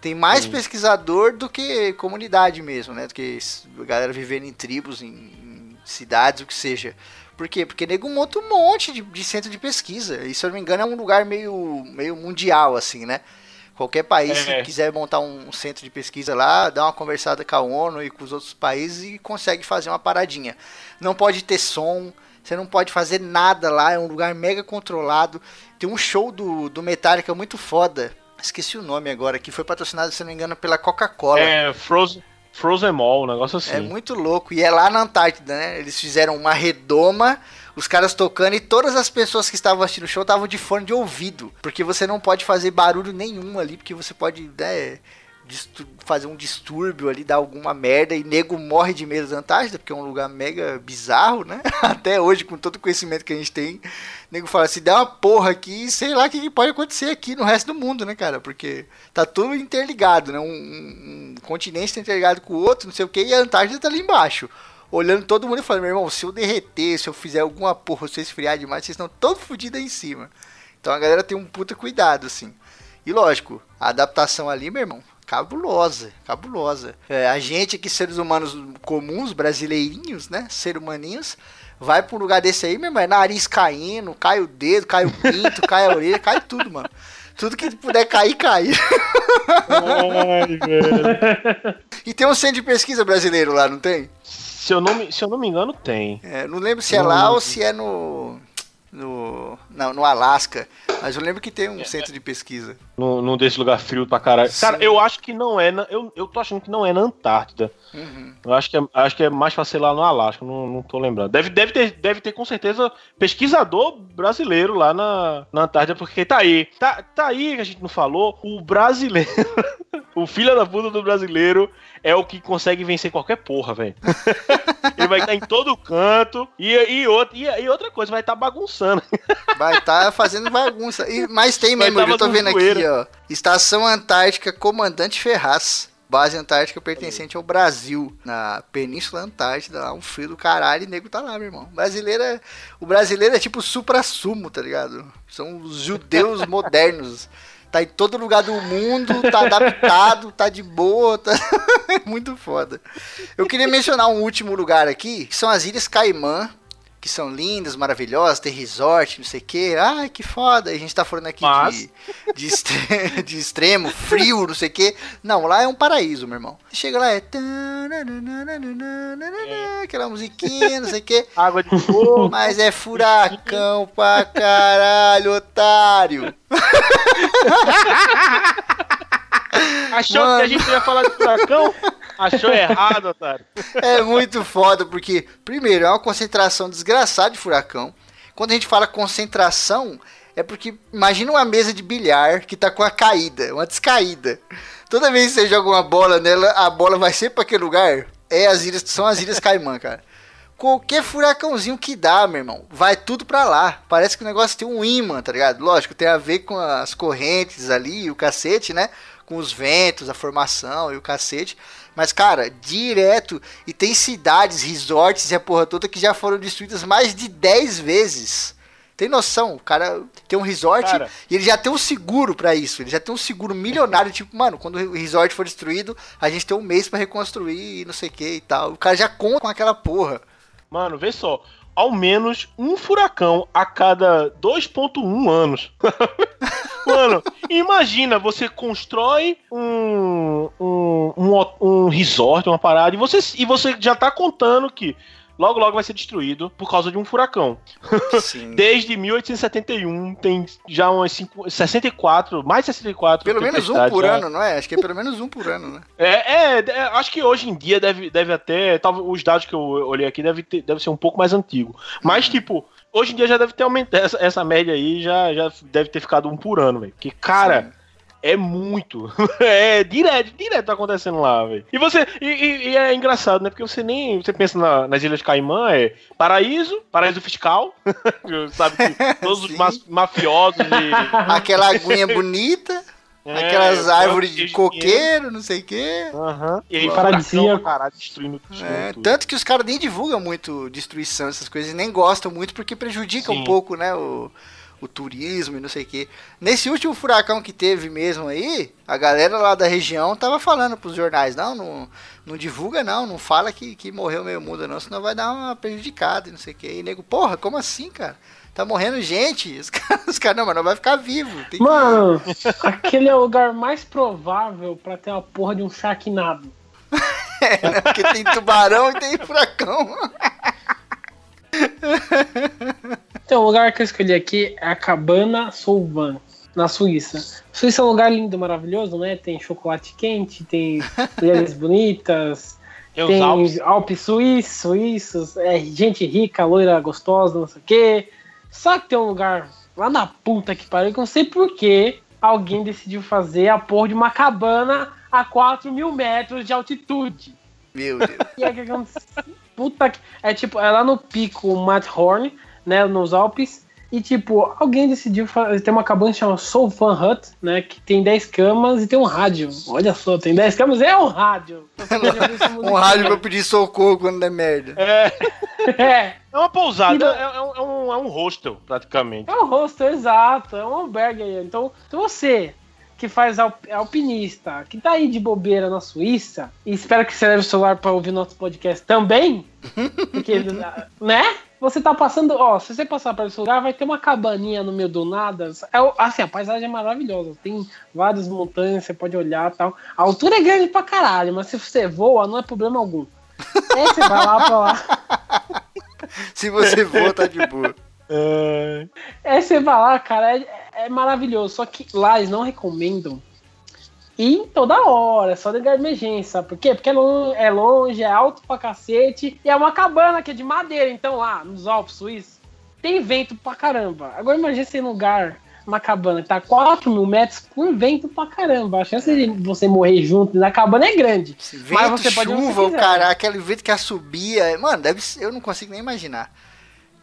Tem mais pesquisador do que comunidade mesmo, né? Do que a galera vivendo em tribos, em, em cidades, o que seja. Por quê? Porque nego monta um monte de, de centro de pesquisa. E se eu não me engano é um lugar meio, meio mundial, assim, né? Qualquer país, É. se quiser montar um centro de pesquisa lá, dá uma conversada com a ONU e com os outros países e consegue fazer uma paradinha. Não pode ter som, você não pode fazer nada lá, é um lugar mega controlado. Tem um show do, do Metallica muito foda. Esqueci o nome agora, que foi patrocinado, se não me engano, pela Coca-Cola. É, Frozen, Frozen Mall, um negócio assim. É muito louco. E é lá na Antártida, né? Eles fizeram uma redoma, os caras tocando e todas as pessoas que estavam assistindo o show estavam de fone de ouvido. Porque você não pode fazer barulho nenhum ali, porque você pode né, fazer um distúrbio ali, dar alguma merda. E nego morre de medo da Antártida, porque é um lugar mega bizarro, né? Até hoje, com todo o conhecimento que a gente tem, nego fala, se der uma porra aqui, sei lá o que que pode acontecer aqui no resto do mundo, né, cara? Porque tá tudo interligado, né? Um, um- um continente tá interligado com o outro, não sei o que, e a Antártida tá ali embaixo. Olhando todo mundo e falando, meu irmão, se eu derreter, se eu fizer alguma porra, se eu esfriar demais, vocês estão todos fodidos aí em cima. Então a galera tem um puta cuidado, assim. E lógico, a adaptação ali, meu irmão, cabulosa, cabulosa. É, a gente aqui, seres humanos comuns, brasileirinhos, né? Ser humaninhos, vai pra um lugar desse aí, meu irmão, é nariz caindo, cai o dedo, cai o pinto, cai a orelha, cai tudo, mano. Tudo que puder cair, cai. Ai, velho. E tem um centro de pesquisa brasileiro lá, não tem? Se eu não me, se eu não me engano, tem. É, não lembro se é lá ou se é no. No, não, no Alasca. Mas eu lembro que tem um centro de pesquisa. Num, num desse lugar frio pra caralho. Sim. Cara, eu acho que não é. Na, eu, eu tô achando que não é na Antártida. Uhum. Eu acho que é, acho que é mais pra ser lá no Alasca, não, não tô lembrando. Deve, deve, ter, deve ter com certeza pesquisador brasileiro lá na, na Antártida, porque tá aí. Tá, tá aí que a gente não falou. O brasileiro. o filho da puta do brasileiro é o que consegue vencer qualquer porra, velho. Ele vai estar em todo canto. E, e, outra, e, e outra coisa, vai estar bagunçando. Vai estar fazendo bagunça. E, mas tem Vai mesmo, tá eu tô vendo aqui, ó. Estação Antártica Comandante Ferraz. Base Antártica pertencente ao Brasil. Na Península Antártida, lá um frio do caralho e nego tá lá, meu irmão. Brasileiro é, o brasileiro é tipo supra-sumo, tá ligado? São os judeus modernos. Tá em todo lugar do mundo, tá adaptado, tá de boa, tá muito foda. Eu queria mencionar um último lugar aqui, que são as Ilhas Caimã, que são lindas, maravilhosas, tem resort, não sei o que. Ai, que foda. A gente tá falando aqui Mas- de, de, extre- de extremo, frio, não sei o que. Não, lá é um paraíso, meu irmão. Chega lá, é. Aquela musiquinha, não sei o que. Água de fogo. Mas é furacão pra caralho, otário. Achou Mano. que a gente ia falar de furacão? Achou errado, otário. É muito foda, porque, primeiro, é uma concentração desgraçada de furacão. Quando a gente fala concentração, é porque imagina uma mesa de bilhar que tá com a caída, uma descaída. Toda vez que você joga uma bola nela, a bola vai sempre pra aquele lugar. É as ilhas, são as ilhas Caimã, cara. Qualquer furacãozinho que dá, meu irmão, vai tudo pra lá. Parece que o negócio tem um imã, tá ligado? Lógico, tem a ver com as correntes ali, o cacete, né? Com os ventos, a formação e o cacete. Mas, cara, direto. E tem cidades, resorts e a porra toda que já foram destruídas mais de 10 vezes. Tem noção? O cara tem um resort Cara. e ele já tem um seguro pra isso. Ele já tem um seguro milionário. Tipo, mano, quando o resort for destruído, a gente tem um mês pra reconstruir e não sei o que e tal. O cara já conta com aquela porra. Mano, vê só. Ao menos um furacão a cada 2.1 anos. Mano, imagina, você constrói um, um, um, um resort, uma parada, e você, e você já tá contando que logo logo vai ser destruído por causa de um furacão. Sim. Desde 1871 tem já umas cinco- 64, mais de 64 Pelo menos um por já. ano, não é? Acho que é pelo menos um por ano, né? É, é, é, acho que hoje em dia deve, deve até. Talvez os dados que eu olhei aqui deve, ter, deve ser um pouco mais antigo. Mas, Uhum. tipo, hoje em dia já deve ter aumentado. Essa, essa média aí já, já deve ter ficado um por ano, velho. Porque, cara, é muito. é direto, direto tá acontecendo lá, velho. E você. E, e- e é engraçado, né? Porque você nem. Você pensa na- nas Ilhas Caimã, é paraíso, paraíso fiscal. Sabe que todos os ma- mafiosos e. Aquela aguinha bonita. É, Aquelas árvores de coqueiro, não sei o quê. Aham. E aí, caralho, destruindo É, tudo. tanto que os caras nem divulgam muito destruição, essas coisas, e nem gostam muito porque prejudica Sim. um pouco, né, o, o turismo e não sei o quê. Nesse último furacão que teve mesmo aí, a galera lá da região tava falando pros jornais, não, não, não divulga não, não fala que, que morreu meio mundo não, senão vai dar uma prejudicada e não sei o quê. E nego, porra, como assim, cara? Tá morrendo gente. Os caras, os caras não, mas não vai ficar vivo. Tem que- Mano, aquele é o lugar mais provável pra ter uma porra de um Sharknado. Porque tem tubarão e tem furacão. Então, o lugar que eu escolhi aqui é a Cabana Solvan, na Suíça. Suíça é um lugar lindo, maravilhoso, né? Tem chocolate quente, tem mulheres bonitas, Tem Alpes. Alpes suíços, suíços, é, gente rica, loira, gostosa, não sei o quê. Só que tem um lugar lá na puta que pariu, que eu não sei por que alguém decidiu fazer a porra de uma cabana a 4 mil metros de altitude. Meu Deus. E aí, o que acontece? Puta que. É tipo, é lá no pico Matterhorn, né? Nos Alpes. E tipo, alguém decidiu fazer. Tem uma cabana que chama Soul Fun Hut, né? Que tem 10 camas e tem um rádio. Olha só, tem 10 camas e é um rádio. Um rádio pra pedir socorro quando der merda. É, É, é uma pousada, E é, é um, é um- é um hostel, praticamente. é um hostel, exato. É um albergue aí. Então, se você que faz alp- alpinista, que tá aí de bobeira na Suíça, e espera que você leve o celular pra ouvir nosso podcast também, porque, né? Você tá passando, ó, se você passar por esse lugar, vai ter uma cabaninha no meio do nada. É, assim, a paisagem é maravilhosa. Tem várias montanhas, você pode olhar e tal. A altura é grande pra caralho, mas se você voa, não é problema algum. Aí você vai lá pra lá. Se você for, tá de boa. É, Aí você vai lá, cara, é, é maravilhoso. Só que lá eles não recomendam ir toda hora, é só ligar emergência. Sabe por quê? Porque é longe, é longe, é alto pra cacete, e é uma cabana que é de madeira. Então lá, nos Alpes Suíços, tem vento pra caramba. Agora imagina você em um lugar, uma cabana que tá a 4 mil metros com vento pra caramba. A chance de você morrer junto na cabana é grande. Esse Mas Vento, você pode onde chuva, o cara, aquele vento que assobia. Mano, deve eu não consigo nem imaginar.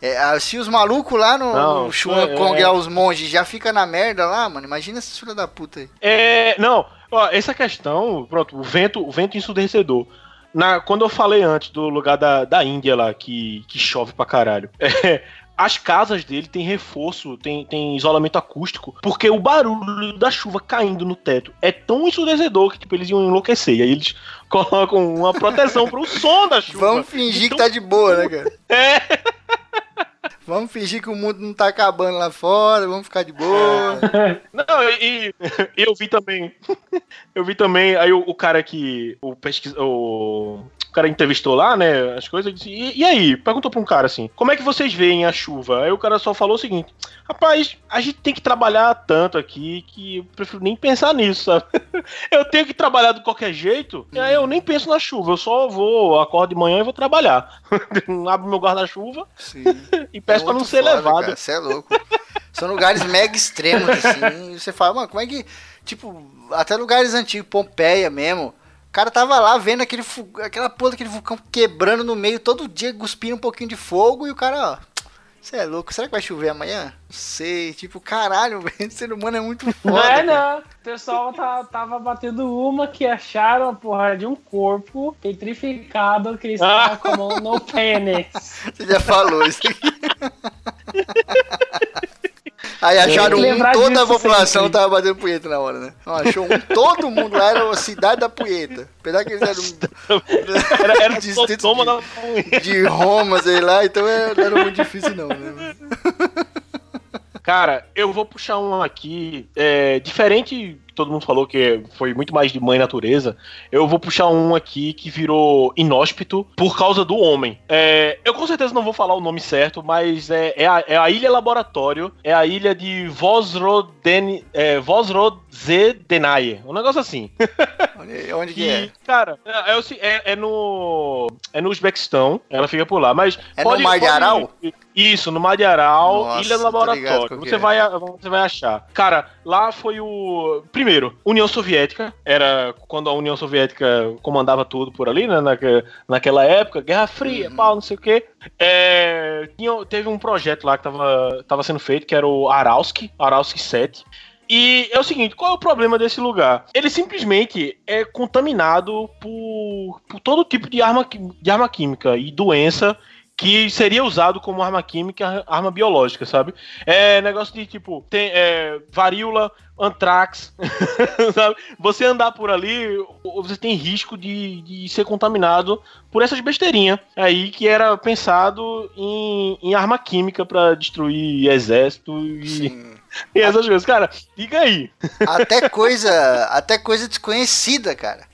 É, ah, se os malucos lá no, Não, no Chuan é- Kong, é- lá, os monges, já fica na merda lá, mano. Imagina esses filhos da puta aí. É, não, ó, essa questão, pronto, o vento, o vento ensurdecedor. Na, quando eu falei antes do lugar da, da Índia lá, que, que chove pra caralho, é, as casas dele tem reforço, tem, tem isolamento acústico, porque o barulho da chuva caindo no teto é tão ensurdecedor que tipo, eles iam enlouquecer. E aí eles colocam uma proteção pro som da chuva. Vamos fingir Então- que tá de boa, né, cara? É. Vamos fingir que o mundo não tá acabando lá fora, vamos ficar de boa. Não, e, e eu vi também. Eu vi também. Aí o, o cara que. O pesquisa. O, o cara entrevistou lá, né? As coisas. Disse, e, e aí? Perguntou pra um cara assim: Como é que vocês veem a chuva? Aí o cara só falou o seguinte: Rapaz, a gente tem que trabalhar tanto aqui que eu prefiro nem pensar nisso, sabe? Eu tenho que trabalhar de qualquer jeito. E aí eu nem penso na chuva. Eu só vou, acordo de manhã e vou trabalhar. Abro meu guarda-chuva e peço pra não ser foda, levado. Você é louco. São lugares mega extremos, assim. E você fala, mano, como é que. Tipo, até lugares antigos, Pompeia mesmo. O cara tava lá vendo aquele aquela porra daquele vulcão quebrando no meio todo dia, cuspindo um pouquinho de fogo, e o cara, ó. Você é louco, será que vai chover amanhã? Não sei, tipo, caralho, velho, ser humano é muito foda. Não é, cara. não. O pessoal tá, tava batendo uma que acharam a porra de um corpo petrificado que eles estavam com a mão no pênis. Você já falou isso aqui. Aí acharam um, toda a população sempre. tava batendo punheta na hora, né? Não, achou um, todo mundo lá era a cidade da punheta. Apesar que eles eram Era, era Distrito de- da de Roma, sei lá, então é- não era muito difícil não, né? Cara, eu vou puxar um aqui, é, diferente, todo mundo falou que foi muito mais de mãe natureza, eu vou puxar um aqui que virou inóspito por causa do homem. É, eu com certeza não vou falar o nome certo, mas é, é, a, é a Ilha Laboratório, é a ilha de Vosroden, é, Vosrodzedenaye, um negócio assim. Onde, onde que é? cara, é, é é- é no. É no Uzbequistão, ela fica por lá, mas. É no Mar de Aral? Isso, no Mar de Aral, Nossa, Ilha do Laboratório. Você é. vai, você vai achar. Cara, lá foi o. Primeiro, União Soviética. Era quando a União Soviética comandava tudo por ali, né? naque- naquela época, Guerra Fria, Uhum. pau, não sei o quê. É, tinha- teve um projeto lá que tava, tava sendo feito, que era o Aralski, Aralski 7. E é o seguinte, qual é o problema desse lugar? Ele simplesmente é contaminado por, por todo tipo de arma, de arma química e doença que seria usado como arma química, arma biológica, sabe? É negócio de tipo, tem é, varíola, antrax, sabe? Você andar por ali, você tem risco de, de ser contaminado por essas besteirinhas aí que era pensado em, em arma química para destruir exército e, e essas coisas. Cara, diga aí. Até coisa, até coisa desconhecida, cara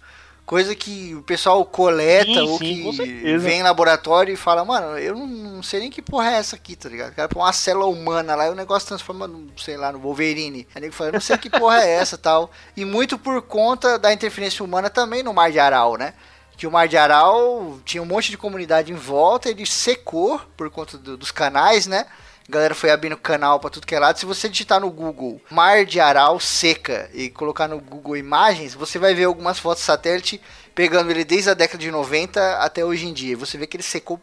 coisa que o pessoal coleta sim, ou sim, que vem em laboratório e fala, mano, eu não sei nem que porra é essa aqui, tá ligado? O cara põe uma célula humana lá e o negócio transforma, no, sei lá, no Wolverine. Aí ele fala, eu não sei que porra é essa tal. E muito por conta da interferência humana também no Mar de Aral, né? que o Mar de Aral tinha um monte de comunidade em volta, ele secou por conta do, dos canais, né? A galera foi abrindo canal para tudo que é lado. Se você digitar no Google Mar de Aral seca e colocar no Google Imagens, você vai ver algumas fotos satélite pegando ele desde a década de 90 até hoje em dia. Você vê que ele secou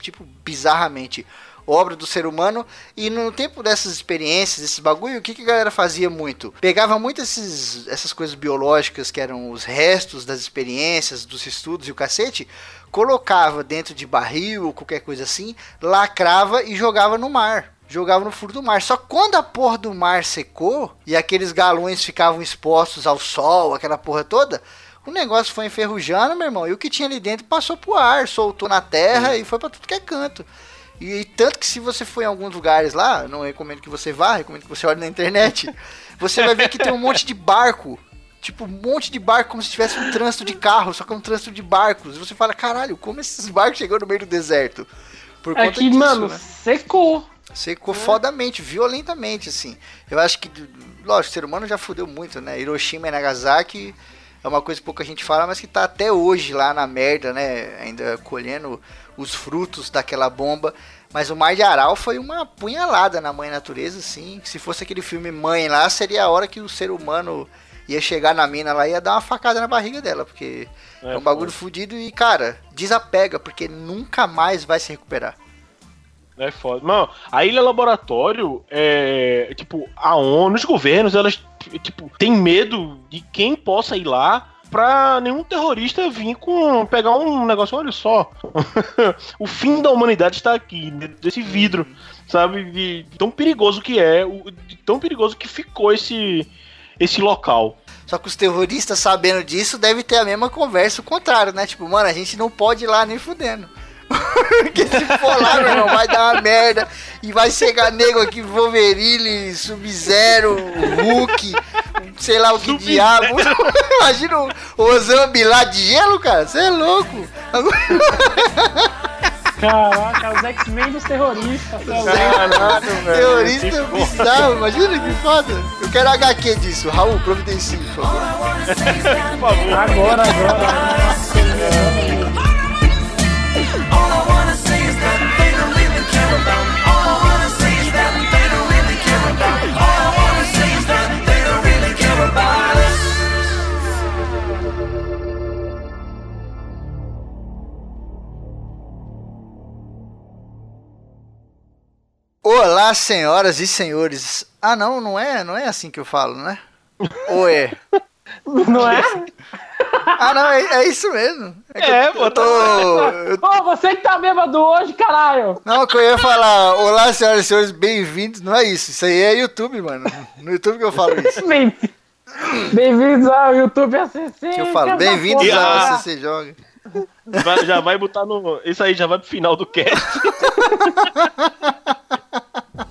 tipo bizarramente obra do ser humano. E no tempo dessas experiências, esses bagulho, o que, que a galera fazia muito? Pegava muito esses, essas coisas biológicas que eram os restos das experiências, dos estudos e o cacete, colocava dentro de barril ou qualquer coisa assim, lacrava e jogava no mar. Jogava no fundo do mar. Só quando a porra do mar secou e aqueles galões ficavam expostos ao sol, aquela porra toda, o negócio foi enferrujando, meu irmão. E o que tinha ali dentro passou pro ar, soltou na terra e foi para tudo que é canto. E, tanto que se você for em alguns lugares lá, não recomendo que você vá, recomendo que você olhe na internet, você vai ver que tem um monte de barco tipo, um monte de barco, como se tivesse um trânsito de carro, só que é um trânsito de barcos. E você fala, caralho, como esses barcos chegou no meio do deserto? Por é que, disso, mano, né? secou. Secou é. fodamente, violentamente, assim. Eu acho que, lógico, o ser humano já fudeu muito, né? Hiroshima e Nagasaki é uma coisa que pouca gente fala, mas que tá até hoje lá na merda, né? Ainda colhendo os frutos daquela bomba. Mas o Mar de Aral foi uma punhalada na mãe natureza, assim. Se fosse aquele filme Mãe lá, seria a hora que o ser humano ia chegar na mina lá e ia dar uma facada na barriga dela, porque é, é um bagulho fudido e, cara, desapega, porque nunca mais vai se recuperar. É foda. Mano, a ilha laboratório é. Tipo, a ONU, os governos, elas, tipo, tem medo de quem possa ir lá pra nenhum terrorista vir com. pegar um negócio, olha só. o fim da humanidade está aqui, desse vidro, sabe? De tão perigoso que é, de tão perigoso que ficou esse esse local. Só que os terroristas, sabendo disso, devem ter a mesma conversa, o contrário, né? Tipo, mano, a gente não pode ir lá nem fudendo. Porque se for lá, meu irmão, vai dar uma merda. E vai chegar nego aqui, Wolverine, Sub-Zero, Hulk, sei lá o que diabo. Imagina o, o Zambi lá de gelo, cara. Você é louco. Caraca, os X-Men dos terroristas. Caralho, velho. Terrorista bizarro, imagina que foda. Eu quero HQ disso. Raul, providencie, por favor. por favor. Agora, agora. Olá, senhoras e senhores. Ah, não, não é, não é assim que eu falo, né? Ou é? Não é? Ah, não, é, é isso mesmo. É, é eu, eu tô. Eu... Pô, você que tá bêbado hoje, caralho! Não, que eu ia falar, olá, senhoras e senhores, bem-vindos. Não é isso, isso aí é YouTube, mano. No YouTube que eu falo isso. Bem-vindos ao YouTube ACC. Que eu falo, bem-vindos ao ACC Joga. Vai, já vai botar no. Isso aí já vai pro final do cast.